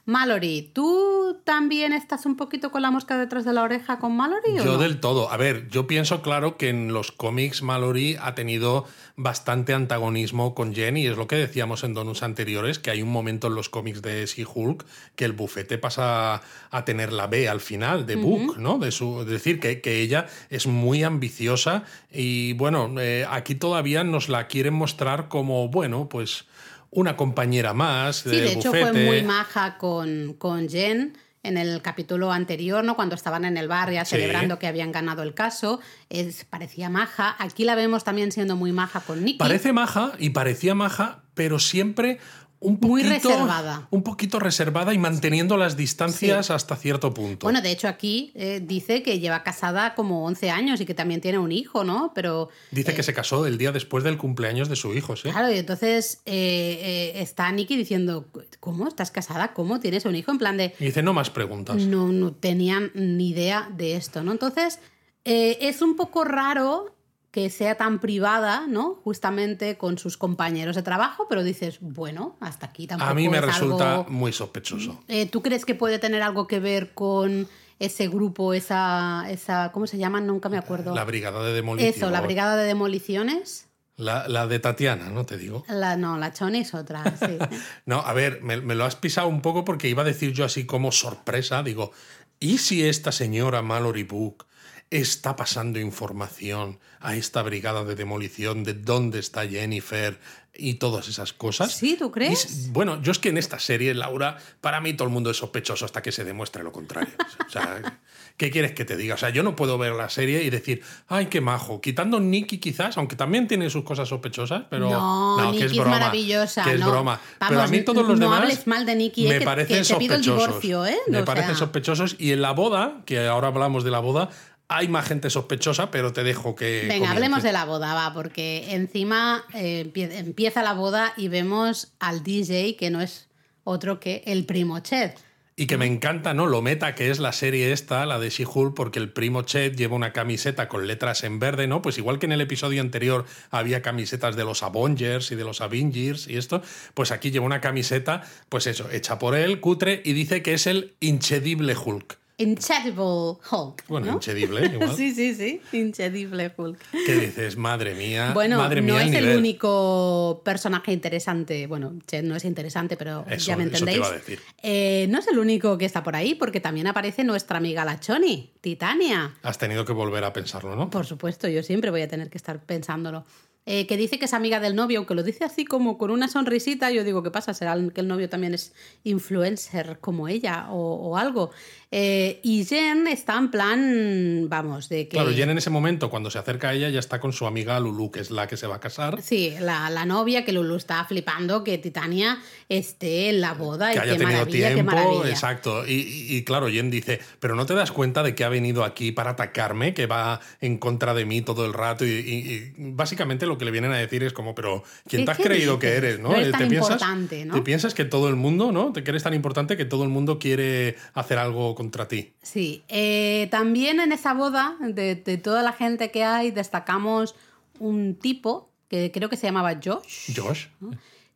Speaker 2: Mallory, ¿tú también estás un poquito con la mosca detrás de la oreja con Mallory? o
Speaker 1: Yo
Speaker 2: no?
Speaker 1: del todo. A ver, yo pienso, claro, que en los cómics Mallory ha tenido bastante antagonismo con Jen y es lo que decíamos en donuts anteriores, que hay un momento en los cómics de She-Hulk que el bufete pasa a tener la B al final de Book, ¿no? De su, es decir, que, que ella es muy ambiciosa y bueno, eh, aquí todavía nos la quieren mostrar como, bueno, pues una compañera más
Speaker 2: Sí,
Speaker 1: del
Speaker 2: de hecho
Speaker 1: bufete.
Speaker 2: fue muy maja con, con Jen en el capítulo anterior, ¿no? Cuando estaban en el bar ya
Speaker 1: Sí.
Speaker 2: celebrando que habían ganado el caso. Es, parecía maja. Aquí la vemos también siendo muy maja con Nicky.
Speaker 1: Parece maja y parecía maja, pero siempre un
Speaker 2: Muy
Speaker 1: poquito,
Speaker 2: reservada.
Speaker 1: Un poquito reservada y manteniendo las distancias hasta cierto punto.
Speaker 2: Bueno, de hecho aquí eh, dice que lleva casada como 11 años y que también tiene un hijo, ¿no? Pero
Speaker 1: Dice que se casó el día después del cumpleaños de su hijo, ¿sí?
Speaker 2: Claro, y entonces eh, eh, está Nicky diciendo, ¿cómo? ¿Estás casada? ¿Cómo? ¿Tienes un hijo? En plan de,
Speaker 1: Y dice, no más preguntas.
Speaker 2: no, no tenían ni idea de esto, ¿no? Entonces, eh, es un poco raro que sea tan privada, ¿no? Justamente con sus compañeros de trabajo, pero dices, bueno, hasta aquí tampoco
Speaker 1: A mí me
Speaker 2: es
Speaker 1: resulta
Speaker 2: algo-
Speaker 1: muy sospechoso.
Speaker 2: Eh, ¿Tú crees que puede tener algo que ver con ese grupo, esa, esa ¿cómo se llaman? Nunca me acuerdo.
Speaker 1: La brigada de demolición.
Speaker 2: Eso, la brigada de demoliciones.
Speaker 1: La, la de Tatiana, ¿no te digo?
Speaker 2: La, no, la Choni es otra, sí.
Speaker 1: No, a ver, me, me lo has pisado un poco porque iba a decir yo así como sorpresa, digo, ¿y si esta señora Mallory Book está pasando información a esta brigada de demolición de dónde está Jennifer y todas esas cosas.
Speaker 2: Sí, ¿tú crees?
Speaker 1: Y, bueno, yo es que en esta serie, Laura, para mí todo el mundo es sospechoso hasta que se demuestre lo contrario. O sea, ¿qué quieres que te diga? O sea, yo no puedo ver la serie y decir, ay, qué majo. Quitando Nicky quizás, aunque también tiene sus cosas sospechosas, pero
Speaker 2: no,
Speaker 1: que es broma.
Speaker 2: maravillosa.
Speaker 1: Que es
Speaker 2: no.
Speaker 1: broma.
Speaker 2: Vamos,
Speaker 1: pero a mí todos los
Speaker 2: no
Speaker 1: demás
Speaker 2: hables mal de Nicky,
Speaker 1: me
Speaker 2: eh, que-
Speaker 1: parecen
Speaker 2: que te pido el
Speaker 1: sospechosos.
Speaker 2: divorcio, ¿eh?
Speaker 1: Me
Speaker 2: O
Speaker 1: parecen
Speaker 2: sea-
Speaker 1: sospechosos. Y en la boda, que ahora hablamos de la boda, hay más gente sospechosa, pero te dejo que.
Speaker 2: Venga,
Speaker 1: comience.
Speaker 2: hablemos de la boda, va, porque encima eh, empie- empieza la boda y vemos al DJ que no es otro que el primo Ched.
Speaker 1: Y que me encanta, ¿no? Lo meta que es la serie esta, la de She-Hulk, porque el primo Chet lleva una camiseta con letras en verde, ¿no? Pues igual que en el episodio anterior había camisetas de los Avengers y de los Avengers y esto, pues aquí lleva una camiseta, pues eso, hecha por él, cutre, y dice que es el Inchedible Hulk.
Speaker 2: Incredible Hulk.
Speaker 1: Bueno,
Speaker 2: ¿no?
Speaker 1: Inchedible, igual.
Speaker 2: sí, sí, sí. Incredible Hulk.
Speaker 1: Que dices, madre mía,
Speaker 2: Bueno,
Speaker 1: madre mía,
Speaker 2: no es el único personaje interesante. Bueno, Ched no es interesante, pero
Speaker 1: Eso-
Speaker 2: ya me
Speaker 1: eso te
Speaker 2: entendéis.
Speaker 1: iba a decir.
Speaker 2: Eh, no es el único que está por ahí, porque también aparece nuestra amiga la Choni, Titania.
Speaker 1: Has tenido que volver a pensarlo, ¿no?
Speaker 2: Por supuesto, yo siempre voy a tener que estar pensándolo. Eh, que dice que es amiga del novio, aunque lo dice así como con una sonrisita, yo digo, ¿qué pasa? ¿Será que el novio también es influencer como ella o, o algo? Eh, y Jen está en plan, vamos, de que...
Speaker 1: Claro, Jen en ese momento, cuando se acerca a ella, ya está con su amiga Lulu, que es la que se va a casar.
Speaker 2: Sí, la, la novia que Lulu está flipando que Titania esté en la boda
Speaker 1: que
Speaker 2: y
Speaker 1: haya
Speaker 2: qué
Speaker 1: tenido
Speaker 2: qué
Speaker 1: tiempo,
Speaker 2: maravilla.
Speaker 1: exacto. Y, y- y claro, Jen dice, pero no te das cuenta de que ha venido aquí para atacarme, que va en contra de mí todo el rato. Y, y- y básicamente lo que le vienen a decir es como, pero ¿quién
Speaker 2: ¿Qué-
Speaker 1: te has creído que eres? ¿no?
Speaker 2: No eres
Speaker 1: Eh,
Speaker 2: tan
Speaker 1: ¿Te piensas,
Speaker 2: importante, ¿no?
Speaker 1: ¿Te piensas que todo el mundo, ¿no? ¿Te crees tan importante que todo el mundo quiere hacer algo contra ti?
Speaker 2: Sí, eh, también en esa boda, de, de toda la gente que hay, destacamos un tipo que creo que se llamaba Josh.
Speaker 1: Josh.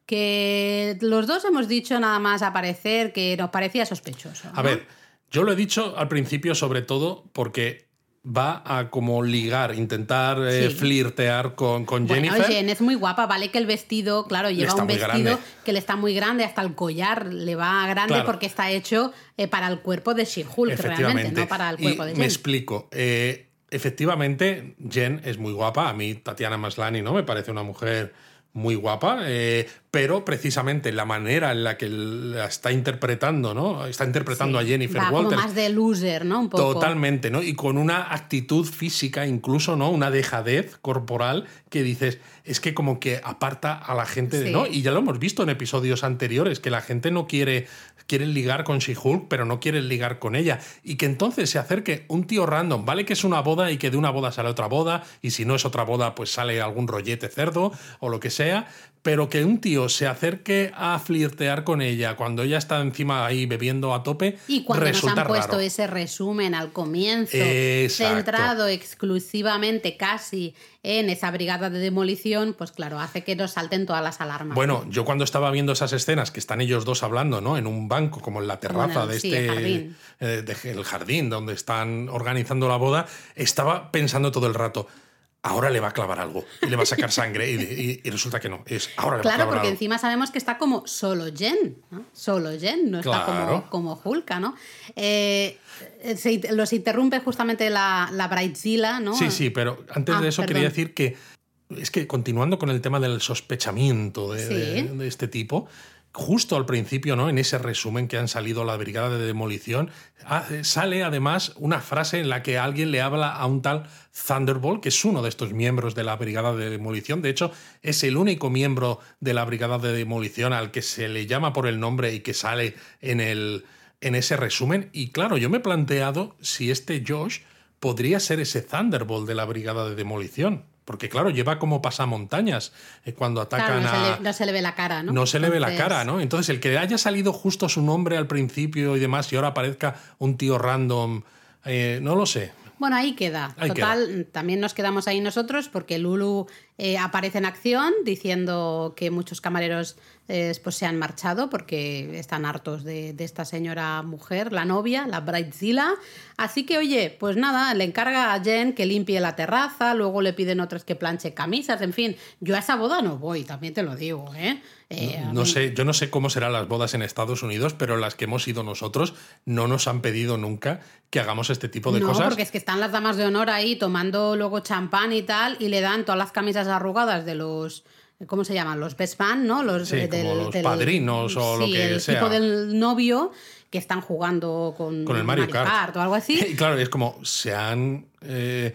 Speaker 2: que los dos hemos dicho nada más aparecer que nos parecía sospechoso.
Speaker 1: A ver, yo lo he dicho al principio sobre todo porque va a como ligar, intentar eh, flirtear con, con
Speaker 2: Bueno,
Speaker 1: Jennifer.
Speaker 2: Jen es muy guapa, vale que el vestido, claro, lleva un vestido que le está muy grande, hasta el collar le va grande
Speaker 1: Claro.
Speaker 2: porque está hecho eh, para el cuerpo de She-Hulk, realmente, no para el cuerpo
Speaker 1: y
Speaker 2: de
Speaker 1: Me
Speaker 2: Jen.
Speaker 1: explico. Eh, efectivamente, Jen es muy guapa. A mí, Tatiana Maslani, ¿no? Me parece una mujer muy guapa, eh, pero precisamente la manera en la que la está interpretando, ¿no? Está interpretando
Speaker 2: Sí,
Speaker 1: a Jennifer
Speaker 2: va como
Speaker 1: Walters.
Speaker 2: más de loser, ¿no? Un poco.
Speaker 1: Totalmente, ¿no? Y con una actitud física, incluso, ¿no? Una dejadez corporal que dices, es que como que aparta a la gente, de. ¿no? Y ya lo hemos visto en episodios anteriores, que la gente no quiere, quiere ligar con She-Hulk, pero no quiere ligar con ella. Y que entonces se acerque un tío random, ¿vale? Que es una boda y que de una boda sale otra boda, y si no es otra boda, pues sale algún rollete cerdo o lo que sea. Pero que un tío se acerque a flirtear con ella cuando ella está encima ahí bebiendo a tope,
Speaker 2: Y cuando nos han puesto
Speaker 1: raro.
Speaker 2: ese resumen al comienzo,
Speaker 1: Exacto.
Speaker 2: centrado exclusivamente casi en esa brigada de demolición, pues claro, hace que nos salten todas las alarmas.
Speaker 1: Bueno, yo cuando estaba viendo esas escenas que están ellos dos hablando, ¿no? En un banco, como en la terraza de
Speaker 2: sí,
Speaker 1: este.
Speaker 2: el jardín.
Speaker 1: eh, de- el jardín donde están organizando la boda, estaba pensando todo el rato. Ahora le va a clavar algo y le va a sacar sangre y, y- y resulta que no. Es ahora le va a
Speaker 2: Claro,
Speaker 1: clavar
Speaker 2: porque
Speaker 1: algo.
Speaker 2: encima sabemos que está como solo Jen, ¿no? Solo Jen, no está
Speaker 1: Claro.
Speaker 2: como, como Hulka, ¿no? Eh, se los interrumpe justamente la, la Brightzilla, ¿no?
Speaker 1: Sí, sí, pero antes
Speaker 2: Ah,
Speaker 1: de eso
Speaker 2: perdón.
Speaker 1: quería decir que es que continuando con el tema del sospechamiento de,
Speaker 2: Sí.
Speaker 1: de- de este tipo, justo al principio, ¿no? En ese resumen que han salido la brigada de demolición, ah, eh, sale además una frase en la que alguien le habla a un tal Thunderbolt, que es uno de estos miembros de la brigada de demolición. De hecho, es el único miembro de la brigada de demolición al que se le llama por el nombre y que sale en el en ese resumen. Y claro, yo me he planteado si este Josh podría ser ese Thunderbolt de la brigada de demolición. Porque claro, lleva como pasamontañas eh, cuando atacan
Speaker 2: Claro, no,
Speaker 1: a...
Speaker 2: se le, no se le ve la cara, ¿no?
Speaker 1: No se le ve la cara, ¿no? Entonces, el que haya salido justo su nombre al principio y demás, y ahora aparezca un tío random, eh, no lo sé.
Speaker 2: Bueno, ahí queda.
Speaker 1: Ahí
Speaker 2: Total, también nos quedamos ahí nosotros porque Lulu eh, aparece en acción diciendo que muchos camareros eh, pues se han marchado porque están hartos de, de esta señora mujer, la novia, la Bridezilla. Así que, oye, pues nada, le encarga a Jen que limpie la terraza, luego le piden otras que planche camisas, en fin. Yo a esa boda no voy, también te lo digo, ¿eh? Eh,
Speaker 1: No sé, yo no sé cómo serán las bodas en Estados Unidos, pero las que hemos ido nosotros no nos han pedido nunca que hagamos este tipo de
Speaker 2: no,
Speaker 1: cosas.
Speaker 2: porque es que están las damas de honor ahí tomando luego champán y tal, y le dan todas las camisas arrugadas de los. ¿Cómo se llaman? Los best man, ¿no? Los,
Speaker 1: Sí,
Speaker 2: eh,
Speaker 1: como los padrinos o lo que
Speaker 2: el
Speaker 1: sea.
Speaker 2: tipo del novio que están jugando con,
Speaker 1: con el Mario, Kart.
Speaker 2: o algo así.
Speaker 1: Y claro, es como se han eh,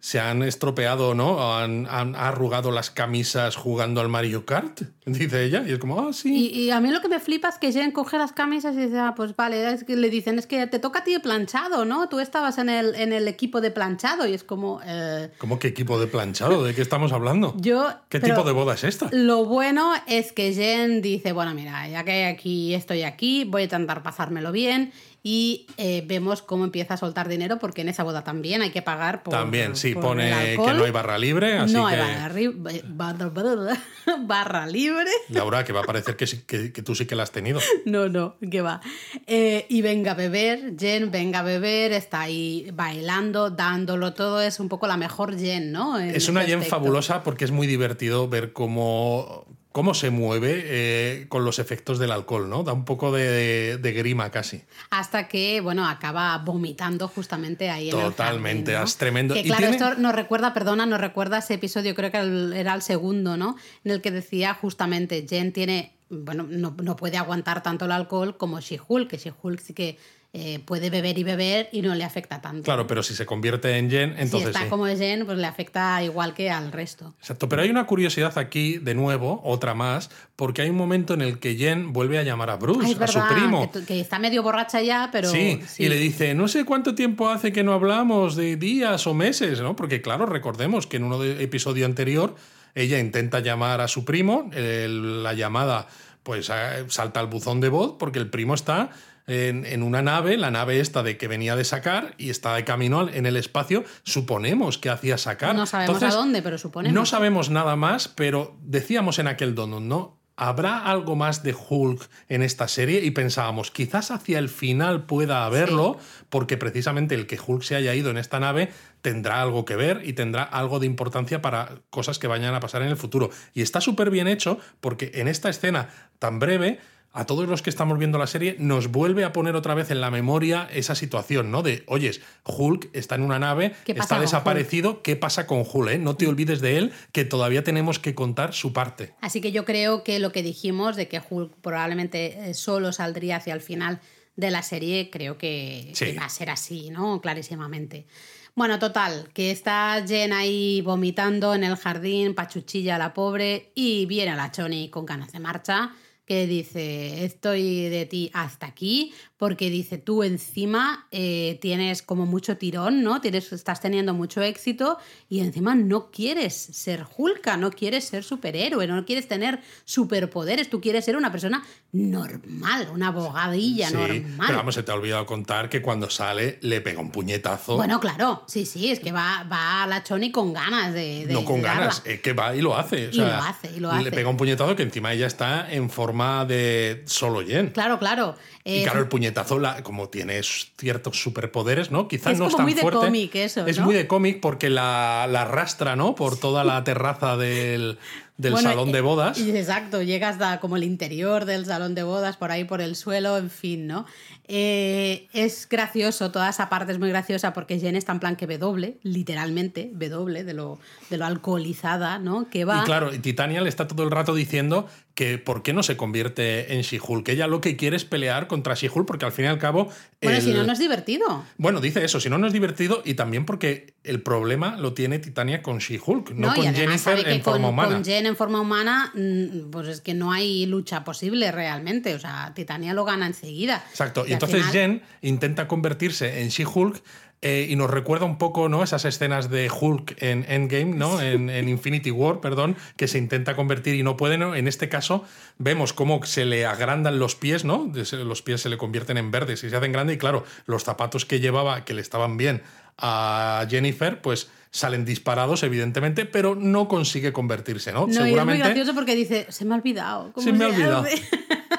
Speaker 1: se han estropeado, ¿no? Han, han arrugado las camisas jugando al Mario Kart, dice ella, y es como, ah, sí.
Speaker 2: Y, y a mí lo que me flipa es que Jen coge las camisas y dice, ah, pues vale, es que le dicen, es que te toca a ti el planchado, ¿no? Tú estabas en el, en el equipo de planchado y es como... eh,
Speaker 1: ¿Cómo qué equipo de planchado? ¿De qué estamos hablando?
Speaker 2: yo...
Speaker 1: ¿Qué tipo de boda es esta?
Speaker 2: Lo bueno es que Jen dice, bueno, mira, ya que aquí estoy aquí, voy a intentar pasármelo bien y eh, vemos cómo empieza a soltar dinero porque en esa boda también hay que pagar por
Speaker 1: También, sí,
Speaker 2: por
Speaker 1: pone
Speaker 2: el
Speaker 1: que no hay barra libre, así
Speaker 2: no
Speaker 1: que...
Speaker 2: hay barra, ri- barra- barra- barra libre.
Speaker 1: Laura, que va a parecer que, sí- que, que tú sí que la has tenido.
Speaker 2: No, no, que va. Eh, y venga a beber, Jen, venga a beber, está ahí bailando, dándolo todo, es un poco la mejor Jen, ¿no? En
Speaker 1: Es una Jen
Speaker 2: aspecto.
Speaker 1: fabulosa porque es muy divertido ver cómo, cómo se mueve eh, con los efectos del alcohol, ¿no? Da un poco de, de grima casi.
Speaker 2: Hasta que, bueno, acaba vomitando justamente ahí en el
Speaker 1: Totalmente,
Speaker 2: jardín, ¿no?
Speaker 1: es tremendo.
Speaker 2: Que
Speaker 1: Y
Speaker 2: claro,
Speaker 1: tiene-
Speaker 2: esto nos recuerda, perdona, nos recuerda ese episodio, creo que era el segundo, ¿no? En el que decía justamente, Jen tiene, bueno, no, no puede aguantar tanto el alcohol como She-Hulk, que She-Hulk sí que eh, puede beber y beber y no le afecta tanto.
Speaker 1: Claro, pero si se convierte en Jen,
Speaker 2: si
Speaker 1: entonces
Speaker 2: está
Speaker 1: sí.
Speaker 2: como Jen, pues le afecta igual que al resto.
Speaker 1: Exacto, pero hay una curiosidad aquí, de nuevo, otra más, porque hay un momento en el que Jen vuelve a llamar a Bruce,
Speaker 2: es
Speaker 1: a su primo.
Speaker 2: que, que está medio borracha ya, pero...
Speaker 1: Sí, y le dice, no sé cuánto tiempo hace que no hablamos de días o meses, ¿no? Porque claro, recordemos que en uno del episodio anterior ella intenta llamar a su primo, el- la llamada pues salta al buzón de voz porque el primo está en, en una nave, la nave esta de que venía de sacar y está de camino en el espacio, suponemos que hacía sacar.
Speaker 2: No sabemos
Speaker 1: Entonces,
Speaker 2: a dónde, pero suponemos.
Speaker 1: no sabemos nada más, pero decíamos en aquel donut, ¿no? ¿Habrá algo más de Hulk en esta serie? Y pensábamos, quizás hacia el final pueda haberlo, porque precisamente el que Hulk se haya ido en esta nave tendrá algo que ver y tendrá algo de importancia para cosas que vayan a pasar en el futuro. Y está súper bien hecho porque en esta escena tan breve a todos los que estamos viendo la serie nos vuelve a poner otra vez en la memoria esa situación, ¿no? De, oyes, Hulk está en una nave,
Speaker 2: ¿Qué pasa
Speaker 1: está desaparecido, ¿qué pasa con Hulk? eh? No te olvides de él, que todavía tenemos que contar su parte.
Speaker 2: Así que yo creo que lo que dijimos de que Hulk probablemente eh, solo saldría hacia el final de la serie, creo que,
Speaker 1: Sí.
Speaker 2: que va a ser así, ¿no? Clarísimamente. Bueno, total, que está Jen ahí vomitando en el jardín, pachuchilla la pobre, y viene la Choni con ganas de marcha, que dice, estoy de ti hasta aquí, porque dice, tú encima eh, tienes como mucho tirón, ¿no? Tienes, estás teniendo mucho éxito y encima no quieres ser Hulka, no quieres ser superhéroe, no quieres tener superpoderes, tú quieres ser una persona normal, una abogadilla
Speaker 1: Sí,
Speaker 2: normal.
Speaker 1: pero vamos, se te ha olvidado contar que cuando sale le pega un puñetazo.
Speaker 2: Bueno, claro, sí, sí, es que va, va a la Choni con ganas de... de-
Speaker 1: no con
Speaker 2: de darla.
Speaker 1: ganas, es que va y lo hace. o
Speaker 2: Y lo hace, y lo
Speaker 1: Le
Speaker 2: hace.
Speaker 1: pega un puñetazo que encima ella está en forma de solo Jen.
Speaker 2: Claro, claro.
Speaker 1: Y
Speaker 2: Eh,
Speaker 1: claro, el puñetazo, la- como tiene ciertos superpoderes, ¿no? Quizás
Speaker 2: Es
Speaker 1: no es
Speaker 2: como
Speaker 1: tan
Speaker 2: muy de cómic eso,
Speaker 1: Es
Speaker 2: ¿no?
Speaker 1: muy de cómic porque la, la arrastra, ¿no? Por toda la terraza del, del
Speaker 2: Bueno,
Speaker 1: salón de bodas.
Speaker 2: exacto, llegas hasta como el interior del salón de bodas, por ahí por el suelo, en fin, ¿no? Eh, es gracioso, toda esa parte es muy graciosa porque Jen está en plan que W, literalmente, W, de lo, de lo alcoholizada, ¿no? Que va...
Speaker 1: Y claro, Titania le está todo el rato diciendo que por qué no se convierte en She-Hulk. Ella lo que quiere es pelear contra She-Hulk porque al fin y al cabo...
Speaker 2: bueno,
Speaker 1: el-
Speaker 2: si no, no es divertido.
Speaker 1: Bueno, dice eso, si no, no es divertido y también porque el problema lo tiene Titania con She-Hulk, no, con Jennifer en forma humana.
Speaker 2: con Jen en forma humana, mm, pues es que no hay lucha posible realmente. O sea, Titania lo gana enseguida.
Speaker 1: Exacto. Y entonces
Speaker 2: final-
Speaker 1: Jen intenta convertirse en She-Hulk eh, y nos recuerda un poco ¿no? esas escenas de Hulk en Endgame, ¿no? En, en, Infinity War, perdón, que se intenta convertir y no puede. ¿no? En este caso, vemos cómo se le agrandan los pies, ¿no? Los pies se le convierten en verdes y se hacen grandes. Y claro, los zapatos que llevaba, que le estaban bien a Jennifer, pues salen disparados, evidentemente, pero no consigue convertirse, ¿no?
Speaker 2: no Seguramente. es muy gracioso porque dice, se me ha olvidado.
Speaker 1: se me ha olvidado.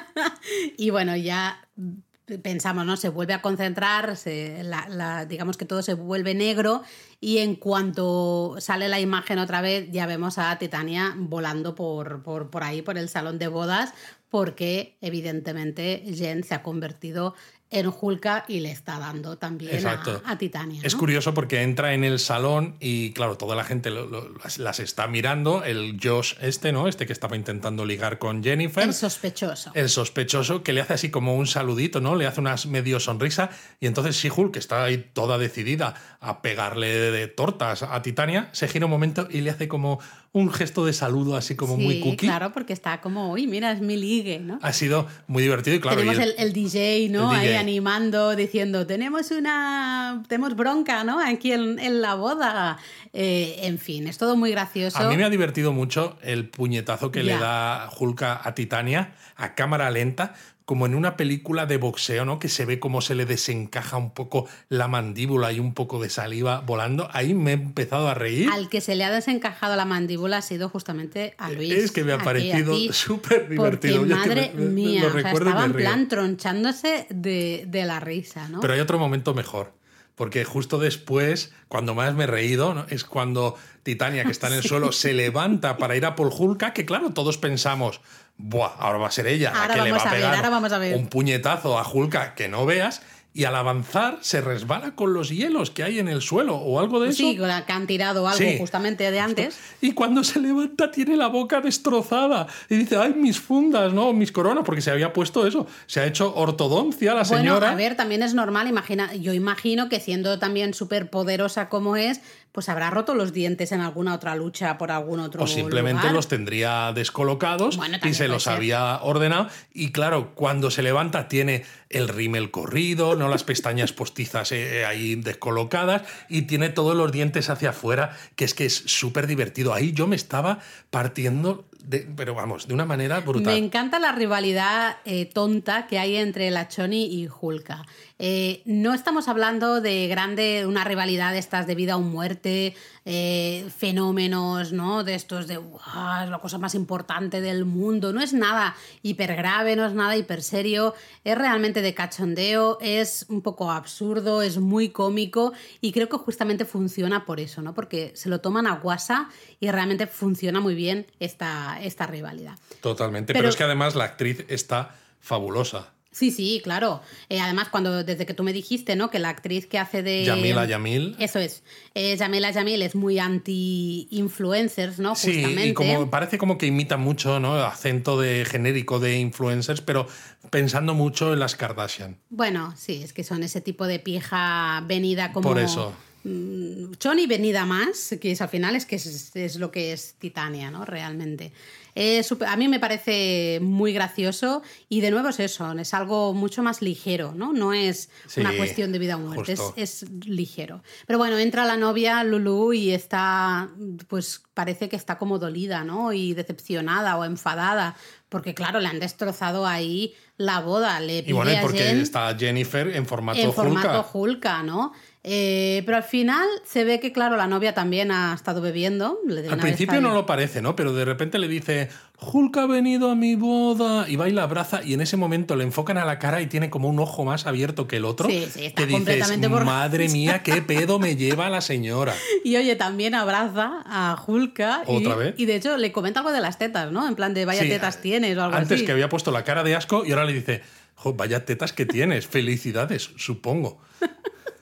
Speaker 2: y bueno, ya pensamos, ¿no? Se vuelve a concentrar, digamos que todo se vuelve negro y en cuanto sale la imagen otra vez ya vemos a Titania volando por, por, por ahí, por el salón de bodas, porque evidentemente Jen se ha convertido en Hulka y le está dando también a, Titania.
Speaker 1: Es curioso porque entra en el salón y, claro, toda la gente las, está mirando. El Josh, este, ¿no? Este que estaba intentando ligar con Jennifer.
Speaker 2: El sospechoso.
Speaker 1: El sospechoso que le hace así como un saludito, ¿no? Le hace una medio sonrisa. Y entonces, si Hulk, que está ahí toda decidida a pegarle de tortas a Titania, se gira un momento y le hace como un gesto de saludo así como muy cookie.
Speaker 2: Claro, porque está como, uy, mira, es mi ligue, ¿no?
Speaker 1: Ha sido muy divertido y claro.
Speaker 2: Tenemos el, DJ, ¿no? Ahí animando, diciendo, tenemos una. Tenemos bronca, ¿no? Aquí en, la boda. Eh, en fin, es todo muy gracioso.
Speaker 1: A mí me ha divertido mucho el puñetazo que le da Hulka a Titania a cámara lenta, como en una película de boxeo, ¿no? Que se ve cómo se le desencaja un poco la mandíbula y un poco de saliva volando. Ahí me he empezado a reír.
Speaker 2: Al que se le ha desencajado la mandíbula ha sido justamente a Luis.
Speaker 1: Es que me ha parecido súper divertido.
Speaker 2: madre mía, estaba en plan tronchándose de, de la risa, ¿no?
Speaker 1: Pero hay otro momento mejor porque justo después, cuando más me he reído, es cuando Titania, que está en el suelo, se levanta para ir a Polhulka, que claro, todos pensamos, Buah, ahora va a ser ella
Speaker 2: ahora que le va a pegar
Speaker 1: vamos
Speaker 2: a ver.
Speaker 1: un puñetazo a Hulka que no veas y al avanzar se resbala con los hielos que hay en el suelo o algo de eso.
Speaker 2: Sí, que han tirado algo justamente de antes.
Speaker 1: Y cuando se levanta tiene la boca destrozada y dice, ay, mis fundas, ¿no? Mis coronas, porque se había puesto eso. Se ha hecho ortodoncia la señora. Bueno,
Speaker 2: a ver, también es normal, imagina, yo imagino que siendo también súper poderosa como es, pues habrá roto los dientes en alguna otra lucha por algún otro
Speaker 1: O simplemente los tendría descolocados y se los había ordenado. Y claro, cuando se levanta tiene el rímel corrido, no las pestañas postizas eh, ahí descolocadas y tiene todos los dientes hacia afuera, que es que es súper divertido. Ahí yo me estaba partiendo pero vamos, de una manera brutal.
Speaker 2: Me encanta la rivalidad eh, tonta que hay entre la Choni y Hulka. Eh, no estamos hablando de grande, una rivalidad de estas de vida o muerte, eh, fenómenos, ¿no? De estos de es la cosa más importante del mundo. No es nada hiper grave, no es nada hiper serio. Es realmente de cachondeo, es un poco absurdo, es muy cómico y creo que justamente funciona por eso, ¿no? Porque se lo toman a guasa y realmente funciona muy bien esta, esta rivalidad.
Speaker 1: Totalmente, pero es que además la actriz está fabulosa.
Speaker 2: Sí, sí, claro. Eh, además, cuando desde que tú me dijiste, ¿no? Que la actriz que hace de.
Speaker 1: Yamila Yamil.
Speaker 2: Eso es. Eh, Yamila Yamil es muy anti-influencers, ¿no?
Speaker 1: Sí, y como parece como que imita mucho, ¿no? El acento de genérico de influencers, pero pensando mucho en las Kardashian.
Speaker 2: Bueno, sí, es que son ese tipo de pija venida como.
Speaker 1: Por eso.
Speaker 2: Johnny mm, venida más, que es al final es que es, lo que es Titania, ¿no? Realmente. a mí me parece muy gracioso y de nuevo es eso, es algo mucho más ligero, ¿no? No es una cuestión de vida o muerte, es, ligero. Pero bueno, entra la novia Lulu y está, pues parece que está como dolida, ¿no? Y decepcionada o enfadada, porque claro, le han destrozado ahí la boda. Le
Speaker 1: y bueno, porque está Jennifer en formato En
Speaker 2: formato Hulka, ¿no? Eh, pero al final se ve que, claro, la novia también ha estado bebiendo.
Speaker 1: al principio no lo parece, ¿no? Pero de repente le dice, Hulk ha venido a mi boda y va y la abraza y en ese momento le enfocan a la cara y tiene como un ojo más abierto que el otro.
Speaker 2: Sí, sí, está
Speaker 1: que dices, madre mía, qué pedo me lleva la señora.
Speaker 2: Y oye, también abraza a Hulka.
Speaker 1: ¿Otra vez?
Speaker 2: Y de hecho le comenta algo de las tetas, ¿no? En plan de vaya tetas tienes o algo
Speaker 1: antes
Speaker 2: así.
Speaker 1: Antes que había puesto la cara de asco y ahora le dice, vaya tetas que tienes, felicidades, supongo.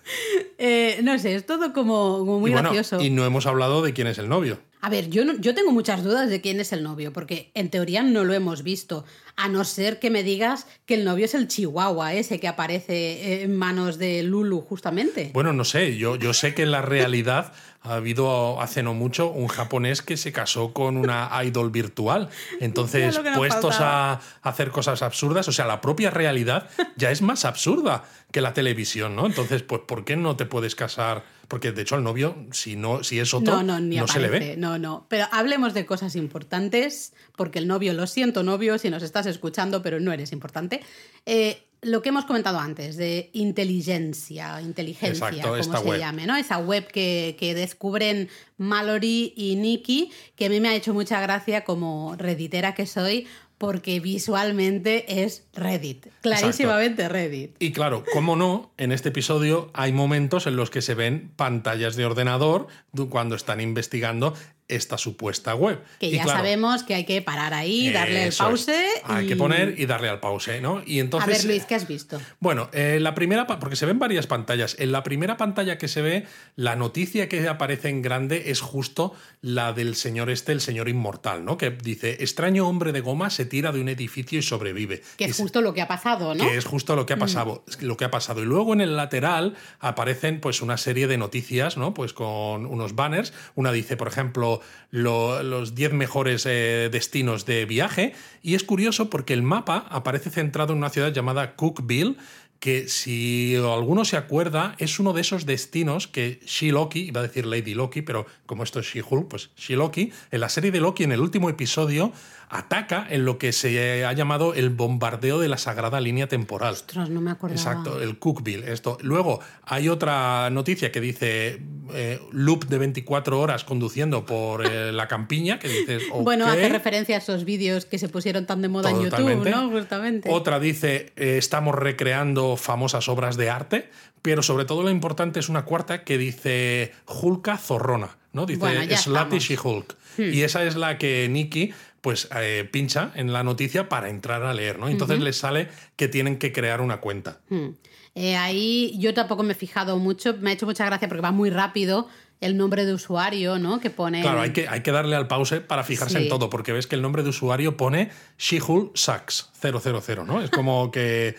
Speaker 2: Eh, no sé, es todo como, muy gracioso.
Speaker 1: Y no hemos hablado de quién es el novio.
Speaker 2: A ver, yo, no- yo tengo muchas dudas de quién es el novio, porque en teoría no lo hemos visto, a no ser que me digas que el novio es el chihuahua ese que aparece en manos de Lulu, justamente.
Speaker 1: Bueno, no sé, yo, yo sé que en la realidad ha habido hace no mucho un japonés que se casó con una idol virtual. Entonces, puestos
Speaker 2: faltaba.
Speaker 1: a hacer cosas absurdas, o sea, la propia realidad ya es más absurda que la televisión, ¿no? Entonces, pues, ¿por qué no te puedes casar? Porque de hecho al novio, si no, si es otro,
Speaker 2: No, no, ni
Speaker 1: se le ve.
Speaker 2: No, no. Pero hablemos de cosas importantes, porque el novio, lo siento, novio, si nos estás escuchando, pero no eres importante. Eh, lo que hemos comentado antes, de inteligencia, inteligencia,
Speaker 1: Exacto,
Speaker 2: como se
Speaker 1: web.
Speaker 2: llame, ¿no? Esa web que, que descubren Mallory y Nikki, que a mí me ha hecho mucha gracia como redditera que soy, porque visualmente es Reddit. Clarísimamente Reddit.
Speaker 1: Y claro, cómo no, en este episodio hay momentos en los que se ven pantallas de ordenador cuando están investigando esta supuesta web.
Speaker 2: Que
Speaker 1: Y
Speaker 2: ya
Speaker 1: claro,
Speaker 2: sabemos que hay que parar ahí, darle
Speaker 1: es.
Speaker 2: pause.
Speaker 1: Hay que poner y darle al pause, ¿no? Y
Speaker 2: A
Speaker 1: entonces.
Speaker 2: ver, Luis, ¿qué has visto?
Speaker 1: Bueno, eh, la primera, porque se ven varias pantallas. En la primera pantalla que se ve, la noticia que aparece en grande es justo la del señor este, el señor inmortal, ¿no? Que dice: extraño hombre de goma se tira de un edificio y sobrevive.
Speaker 2: Que es justo lo que ha pasado, ¿no? Mm.
Speaker 1: que es justo lo que ha pasado, lo que ha pasado. Y luego en el lateral aparecen pues una serie de noticias, ¿no? Pues con unos banners. Una dice, por ejemplo, lo- los 10 mejores eh, destinos de viaje. Y es curioso porque el mapa aparece centrado en una ciudad llamada Cookville. Que si alguno se acuerda, es uno de esos destinos que She-Loki, iba a decir Lady Loki, pero como esto es She-Hulk, pues She-Loki, en la serie de Loki, en el último episodio, ataca en lo que se ha llamado el bombardeo de la sagrada línea temporal.
Speaker 2: Ostras, no me acordaba.
Speaker 1: Exacto, el Cookville. Esto. Luego hay otra noticia que dice eh, loop de 24 horas conduciendo por eh, la campiña, que dices,
Speaker 2: Bueno, hace referencia a esos vídeos que se pusieron tan de moda en YouTube. ¿no? Justamente.
Speaker 1: Otra dice, eh, estamos recreando famosas obras de arte, pero sobre todo lo importante es una cuarta que dice Hulka zorrona, ¿no? Dice
Speaker 2: Bueno, ya
Speaker 1: Slutty
Speaker 2: estamos. Hmm.
Speaker 1: Y esa es la que Nikki pues eh, pincha en la noticia para entrar a leer, ¿no? Entonces les sale que tienen que crear una cuenta.
Speaker 2: Hmm. Eh, ahí yo tampoco me he fijado mucho, me ha hecho mucha gracia porque va muy rápido el nombre de usuario, ¿no? Que pone.
Speaker 1: Claro, hay que, hay que darle al pause para fijarse
Speaker 2: Sí.
Speaker 1: en todo, porque ves que el nombre de usuario pone She-Hulk Sucks 000, ¿no? Es como que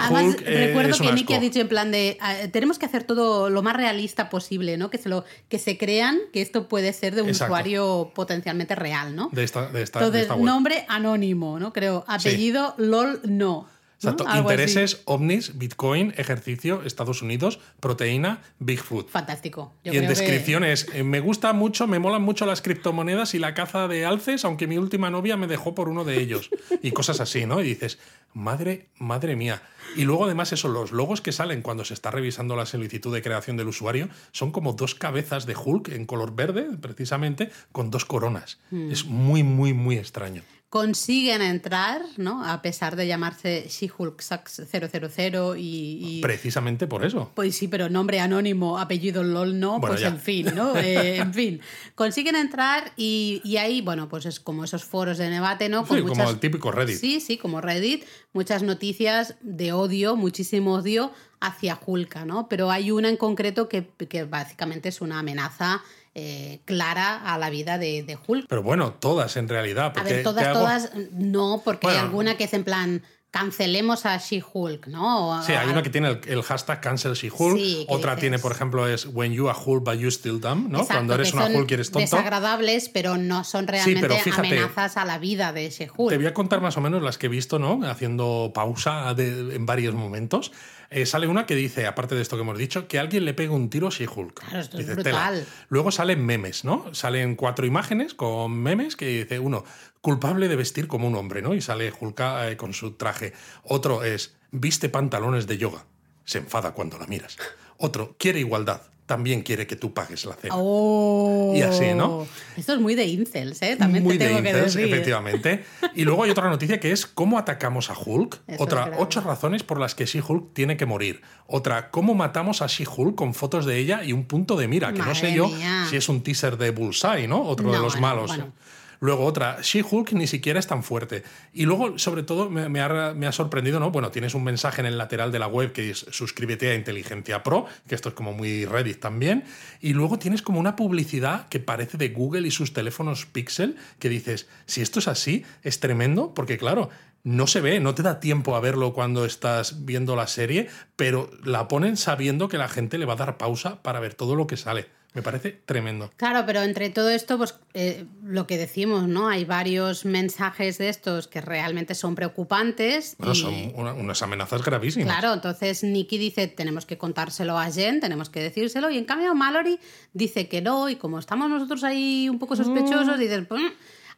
Speaker 2: Además,
Speaker 1: She-Hulk eh,
Speaker 2: recuerdo
Speaker 1: es un
Speaker 2: que Nicky ha dicho en plan de ah, tenemos que hacer todo lo más realista posible, ¿no? Que se lo que se crean que esto puede ser de un
Speaker 1: Exacto.
Speaker 2: usuario potencialmente real, ¿no?
Speaker 1: de esta, de esta, de
Speaker 2: Entonces,
Speaker 1: esta web.
Speaker 2: nombre anónimo, ¿no? Creo. Apellido LOL no.
Speaker 1: Exacto.
Speaker 2: Algo así.
Speaker 1: Intereses, ovnis, Bitcoin, ejercicio, Estados Unidos, proteína, Bigfoot.
Speaker 2: Fantástico. Yo
Speaker 1: y en
Speaker 2: creo
Speaker 1: descripciones, eh, me gusta mucho, me molan mucho las criptomonedas y la caza de alces, aunque mi última novia me dejó por uno de ellos. y cosas así, ¿no? Y dices, madre, madre mía. Y luego además eso, los logos que salen cuando se está revisando la solicitud de creación del usuario son como dos cabezas de Hulk en color verde, precisamente, con dos coronas.
Speaker 2: Hmm.
Speaker 1: Es muy, muy, muy extraño.
Speaker 2: Consiguen entrar, ¿no? A pesar de llamarse She-Hulk Sucks 000 y, y-
Speaker 1: Precisamente por eso.
Speaker 2: Pues sí, pero nombre anónimo, apellido LOL no,
Speaker 1: Bueno,
Speaker 2: pues
Speaker 1: ya.
Speaker 2: en fin, ¿no? Eh, en fin. Consiguen entrar y, y ahí, bueno, pues es como esos foros de debate, ¿no?
Speaker 1: Sí, como el típico Reddit.
Speaker 2: Sí, sí, como Reddit, muchas noticias de odio, muchísimo odio hacia Hulka, ¿no? Pero hay una en concreto que, que básicamente es una amenaza eh, clara a la vida de, de Hulk.
Speaker 1: Pero bueno, todas en realidad.
Speaker 2: A
Speaker 1: porque
Speaker 2: ver,
Speaker 1: te
Speaker 2: todas, todas, no, porque hay alguna que es en plan, cancelemos a She-Hulk, ¿no? O-
Speaker 1: Sí, hay una que tiene el, el hashtag cancel Hulk.
Speaker 2: Sí,
Speaker 1: Otra
Speaker 2: dices-
Speaker 1: tiene, por ejemplo, es when you are Hulk but you still dumb, ¿no?
Speaker 2: Exacto,
Speaker 1: Cuando eres una Hulk eres tonto.
Speaker 2: desagradables, pero no son realmente
Speaker 1: pero fíjate,
Speaker 2: amenazas a la vida de ese Hulk.
Speaker 1: Te voy a contar más o menos las que he visto, ¿no? Haciendo pausa de- en varios momentos. Eh, sale una que dice, aparte de esto que hemos dicho, que alguien le pega un tiro a She-Hulk.
Speaker 2: Claro, esto es
Speaker 1: Dice,
Speaker 2: brutal.
Speaker 1: "Tela". Luego salen memes, ¿no? Salen cuatro imágenes con memes que dice uno, culpable de vestir como un hombre, ¿no? Y sale Hulk eh, con su traje. Otro es, viste pantalones de yoga. Se enfada cuando la miras. Otro, quiere igualdad. También quiere que tú pagues la cena.
Speaker 2: Oh.
Speaker 1: Y así, ¿no?
Speaker 2: Esto es muy de incels, ¿eh? También
Speaker 1: Muy
Speaker 2: te tengo
Speaker 1: de
Speaker 2: que
Speaker 1: incels,
Speaker 2: decir.
Speaker 1: efectivamente. Y luego hay otra noticia que es cómo atacamos a Hulk.
Speaker 2: Eso
Speaker 1: otra, ocho razones por las que She-Hulk tiene que morir. Otra, cómo matamos a She-Hulk con fotos de ella y un punto de mira, que no sé yo
Speaker 2: mía.
Speaker 1: si es un teaser de Bullseye, ¿no? Otro de los malos.
Speaker 2: bueno.
Speaker 1: Luego otra, She-Hulk ni siquiera es tan fuerte. Y luego, sobre todo, me, ha, ha sorprendido, ¿no? Bueno, tienes un mensaje en el lateral de la web que es suscríbete a Inteligencia Pro, que esto es como muy Reddit también. Y luego tienes como una publicidad que parece de Google y sus teléfonos Pixel, que dices, si esto es así, es tremendo, porque claro, no se ve, no te da tiempo a verlo cuando estás viendo la serie, pero la ponen sabiendo que la gente le va a dar pausa para ver todo lo que sale. Me parece tremendo.
Speaker 2: Claro, pero entre todo esto, pues eh, lo que decimos, ¿no? Hay varios mensajes de estos que realmente son preocupantes.
Speaker 1: Bueno,
Speaker 2: y-
Speaker 1: son una- unas amenazas gravísimas.
Speaker 2: Claro, entonces Nikki dice, tenemos que contárselo a Jen, tenemos que decírselo, y en cambio Mallory dice que no, y como estamos nosotros ahí un poco sospechosos, dices, "Mm".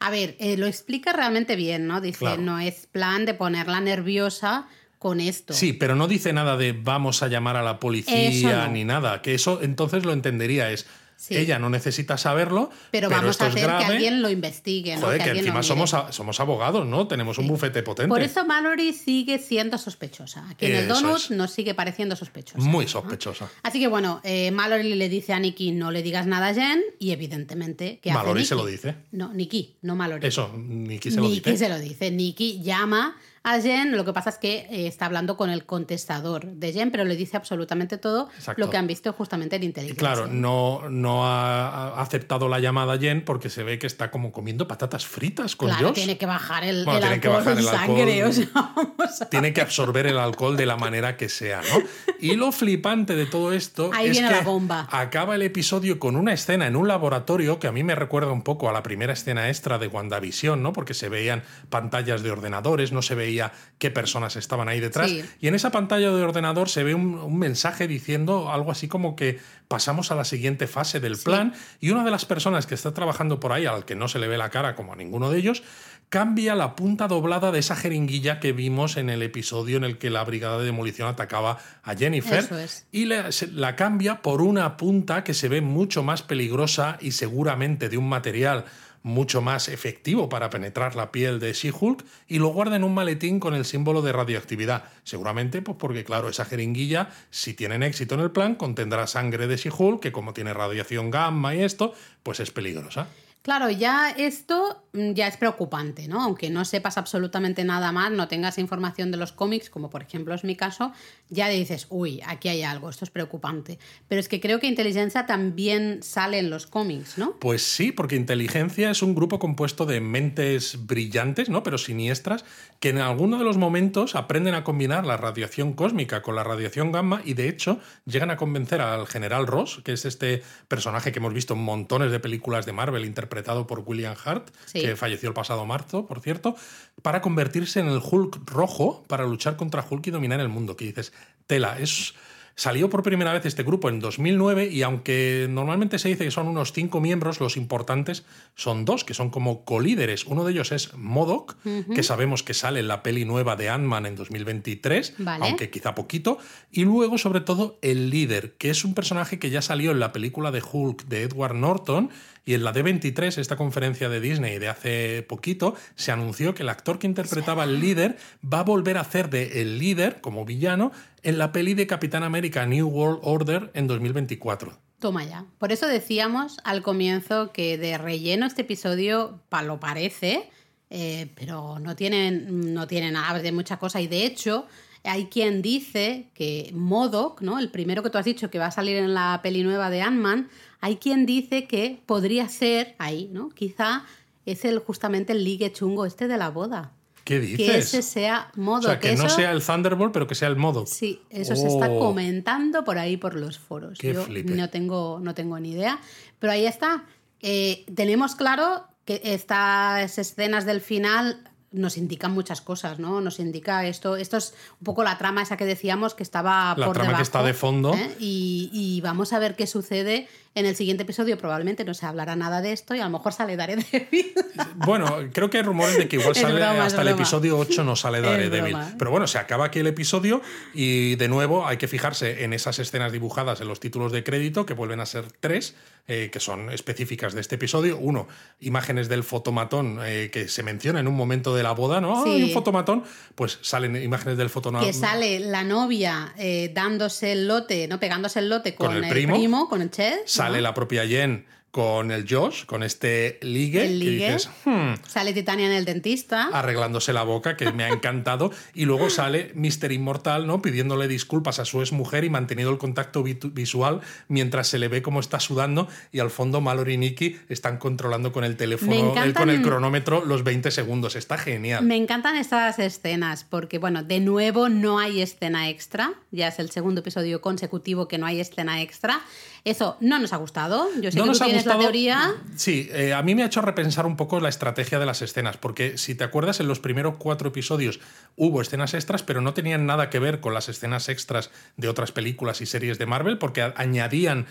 Speaker 2: a ver, eh, lo explica realmente bien, ¿no? Dice,
Speaker 1: Claro.
Speaker 2: no es plan de ponerla nerviosa con esto.
Speaker 1: Sí, pero no dice nada de vamos a llamar a la policía
Speaker 2: no.
Speaker 1: ni nada. Que eso entonces lo entendería. Es
Speaker 2: Sí.
Speaker 1: ella no necesita saberlo,
Speaker 2: pero,
Speaker 1: pero,
Speaker 2: vamos
Speaker 1: esto
Speaker 2: a
Speaker 1: es
Speaker 2: hacer
Speaker 1: grave.
Speaker 2: que alguien lo investigue, ¿no?
Speaker 1: Joder, que,
Speaker 2: alguien lo
Speaker 1: encima somos, a- somos abogados, ¿no? Tenemos un bufete potente.
Speaker 2: Por eso Mallory sigue siendo sospechosa. Aquí en el Donut
Speaker 1: es.
Speaker 2: nos sigue pareciendo sospechosa.
Speaker 1: Muy sospechosa.
Speaker 2: Así que bueno, eh, Mallory le dice a Nikki no le digas nada a Jen y evidentemente que
Speaker 1: Mallory se lo dice.
Speaker 2: No, Nikki, no Mallory.
Speaker 1: Eso, Nikki se lo
Speaker 2: Nikki
Speaker 1: dice.
Speaker 2: se lo dice. Nikki llama a Jen, lo que pasa es que eh, está hablando con el contestador de Jen, pero le dice absolutamente todo
Speaker 1: Exacto.
Speaker 2: lo que han visto justamente en inteligencia.
Speaker 1: claro, no, no ha aceptado la llamada Jen porque se ve que está como comiendo patatas fritas con
Speaker 2: Claro,
Speaker 1: Josh.
Speaker 2: tiene que bajar el,
Speaker 1: Bueno,
Speaker 2: el
Speaker 1: tiene que
Speaker 2: alcohol
Speaker 1: bajar el
Speaker 2: sangre.
Speaker 1: alcohol.
Speaker 2: o sea, vamos a-
Speaker 1: Tiene que absorber el alcohol de la manera que sea, ¿no? Y lo flipante de todo esto
Speaker 2: Ahí
Speaker 1: es
Speaker 2: viene
Speaker 1: que
Speaker 2: la bomba.
Speaker 1: acaba el episodio con una escena en un laboratorio que a mí me recuerda un poco a la primera escena extra de WandaVision, ¿no? Porque se veían pantallas de ordenadores, no se veía qué personas estaban ahí detrás.
Speaker 2: Sí.
Speaker 1: Y en esa pantalla de ordenador se ve un, un mensaje diciendo algo así como que pasamos a la siguiente fase del plan y una de las personas que está trabajando por ahí, al que no se le ve la cara como a ninguno de ellos, cambia la punta doblada de esa jeringuilla que vimos en el episodio en el que la brigada de demolición atacaba a Jennifer
Speaker 2: es.
Speaker 1: y se- la cambia por una punta que se ve mucho más peligrosa y seguramente de un material mucho más efectivo para penetrar la piel de She-Hulk y lo guarda en un maletín con el símbolo de radioactividad. Seguramente, pues porque, claro, esa jeringuilla, si tienen éxito en el plan, contendrá sangre de She-Hulk, que como tiene radiación gamma y esto, pues es peligrosa.
Speaker 2: Claro, ya esto mm, ya es preocupante, ¿no? Aunque no sepas absolutamente nada más, no tengas información de los cómics, como por ejemplo es mi caso, ya dices, uy, aquí hay algo, esto es preocupante. Pero es que creo que inteligencia también sale en los cómics, ¿no?
Speaker 1: Pues sí, porque inteligencia es un grupo compuesto de mentes brillantes, ¿no? Pero siniestras, que en alguno de los momentos aprenden a combinar la radiación cósmica con la radiación gamma y de hecho llegan a convencer al general Ross, que es este personaje que hemos visto en montones de películas de Marvel, interpretado por William Hart,
Speaker 2: Sí.
Speaker 1: que falleció el pasado marzo, por cierto, para convertirse en el Hulk rojo para luchar contra Hulk y dominar el mundo. Que dices, tela, es. Salió por primera vez este grupo en 2009 y aunque normalmente se dice que son unos cinco miembros, los importantes son dos, que son como colíderes. Uno de ellos es Modoc, que sabemos que sale en la peli nueva de Ant-Man en 2023,
Speaker 2: Vale.
Speaker 1: aunque quizá poquito. Y luego, sobre todo, el líder, que es un personaje que ya salió en la película de Hulk de Edward Norton y en la D23, esta conferencia de Disney de hace poquito, se anunció que el actor que interpretaba al líder va a volver a hacer de el líder como villano en la peli de Capitán América New World Order en 2024.
Speaker 2: Toma ya. Por eso decíamos al comienzo que de relleno este episodio lo parece, eh, pero no tiene, no tiene nada de mucha cosa. Y de hecho, hay quien dice que Modoc, ¿no? el primero que tú has dicho que va a salir en la peli nueva de Ant-Man, hay quien dice que podría ser ahí, ¿no? Quizá es el justamente el ligue chungo este de la boda.
Speaker 1: ¿Qué
Speaker 2: Que
Speaker 1: dices?
Speaker 2: ese sea
Speaker 1: o
Speaker 2: Modoc.
Speaker 1: sea, que no
Speaker 2: Eso-
Speaker 1: sea el Thunderbolt, pero que sea el modo.
Speaker 2: Sí, eso se está
Speaker 1: Oh.
Speaker 2: comentando por ahí por los foros.
Speaker 1: Qué
Speaker 2: Yo
Speaker 1: flipe.
Speaker 2: no tengo, no tengo ni idea. Pero ahí está. Eh, tenemos claro que estas escenas del final nos indican muchas cosas, ¿no? Nos indica esto, esto es un poco la trama esa que decíamos que estaba
Speaker 1: La
Speaker 2: por
Speaker 1: trama que está de fondo.
Speaker 2: ¿eh? Y, y vamos a ver qué sucede en el siguiente episodio. Probablemente no se hablará nada de esto y a lo mejor sale Daredevil.
Speaker 1: Bueno, creo que hay rumores de que igual sale
Speaker 2: broma,
Speaker 1: hasta el episodio 8 no sale Daredevil. Pero bueno, se acaba aquí el episodio y de nuevo hay que fijarse en esas escenas dibujadas en los títulos de crédito, que vuelven a ser tres, eh, que son específicas de este episodio. Uno, imágenes del fotomatón eh, que se menciona en un momento de la boda, ¿no?
Speaker 2: Sí.
Speaker 1: Hay un fotomatón, pues salen imágenes del fotomatón.
Speaker 2: que sale la novia eh, dándose el lote, no pegándose el lote con,
Speaker 1: Con el primo.
Speaker 2: con el Ched.
Speaker 1: Sale la propia Jen con el Josh, con este ligue,
Speaker 2: El
Speaker 1: que dices, "Hmm",
Speaker 2: Sale Titania en el dentista.
Speaker 1: arreglándose la boca, que me ha encantado, y luego sale Mr. Inmortal, ¿no? Pidiéndole disculpas a su exmujer y manteniendo el contacto vi- visual mientras se le ve cómo está sudando y al fondo Mallory y Nikki están controlando con el teléfono, con el cronómetro los 20 segundos. Está genial.
Speaker 2: Me encantan estas escenas porque, bueno, de nuevo no hay escena extra. Ya es el segundo episodio consecutivo que no hay escena extra. Eso no nos ha gustado. Yo sé
Speaker 1: No
Speaker 2: que
Speaker 1: nos
Speaker 2: tú
Speaker 1: ha
Speaker 2: tienes la
Speaker 1: gustado-
Speaker 2: teoría.
Speaker 1: Sí, eh, a mí me ha hecho repensar un poco la estrategia de las escenas, porque si te acuerdas, en los primeros cuatro episodios hubo escenas extras, pero no tenían nada que ver con las escenas extras de otras películas y series de Marvel, porque añadían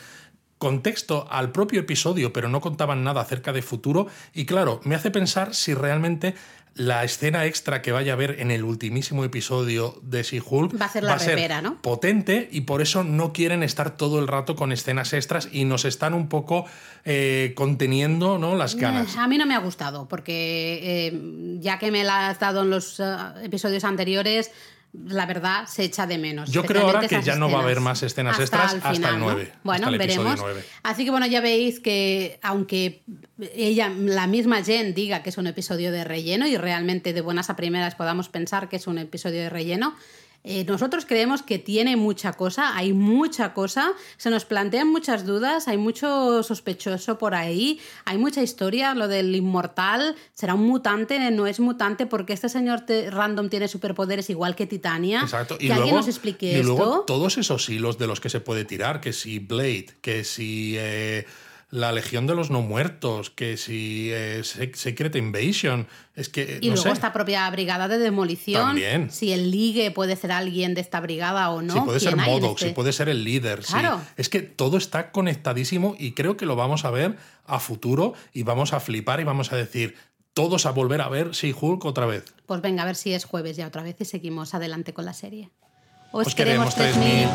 Speaker 1: contexto al propio episodio, pero no contaban nada acerca de futuro. Y claro, me hace pensar si realmente la escena extra que vaya a haber en el ultimísimo episodio de She-Hulk
Speaker 2: Va a ser la repera, ¿no?
Speaker 1: potente y por eso no quieren estar todo el rato con escenas extras y nos están un poco eh, conteniendo ¿no? las ganas.
Speaker 2: Eh, A mí no me ha gustado porque eh, ya que me la has dado en los eh, episodios anteriores, la verdad se echa de menos.
Speaker 1: Yo creo ahora que ya no va a haber más escenas extras hasta el
Speaker 2: final, ¿no?
Speaker 1: 9,
Speaker 2: Bueno,
Speaker 1: hasta el episodio
Speaker 2: veremos.
Speaker 1: 9.
Speaker 2: Así que bueno, ya veis que aunque ella, la misma Jen diga que es un episodio de relleno y realmente de buenas a primeras podamos pensar que es un episodio de relleno, eh, nosotros creemos que tiene mucha cosa, hay mucha cosa, se nos plantean muchas dudas, hay mucho sospechoso por ahí, hay mucha historia, lo del inmortal, será un mutante, no es mutante, porque este señor te- random tiene superpoderes igual que Titania.
Speaker 1: Exacto.
Speaker 2: Que
Speaker 1: Y
Speaker 2: alguien
Speaker 1: luego,
Speaker 2: nos explique
Speaker 1: y
Speaker 2: esto.
Speaker 1: luego todos esos hilos de los que se puede tirar, que si Blade, que si eh, la Legión de los No Muertos, que si eh, Se- Secret Invasion, es que
Speaker 2: Y
Speaker 1: no
Speaker 2: luego
Speaker 1: sé.
Speaker 2: esta propia brigada de demolición.
Speaker 1: También.
Speaker 2: Si el ligue puede ser alguien de esta brigada o no.
Speaker 1: si puede ser
Speaker 2: ¿quién hay en
Speaker 1: Modoc,
Speaker 2: este?
Speaker 1: si puede ser el líder.
Speaker 2: Claro.
Speaker 1: Es que todo está conectadísimo y creo que lo vamos a ver a futuro y vamos a flipar y vamos a decir todos a volver a ver si Hulk otra vez.
Speaker 2: Pues venga, a ver si es jueves ya otra vez y seguimos adelante con la serie. Os,
Speaker 1: Os queremos 3000.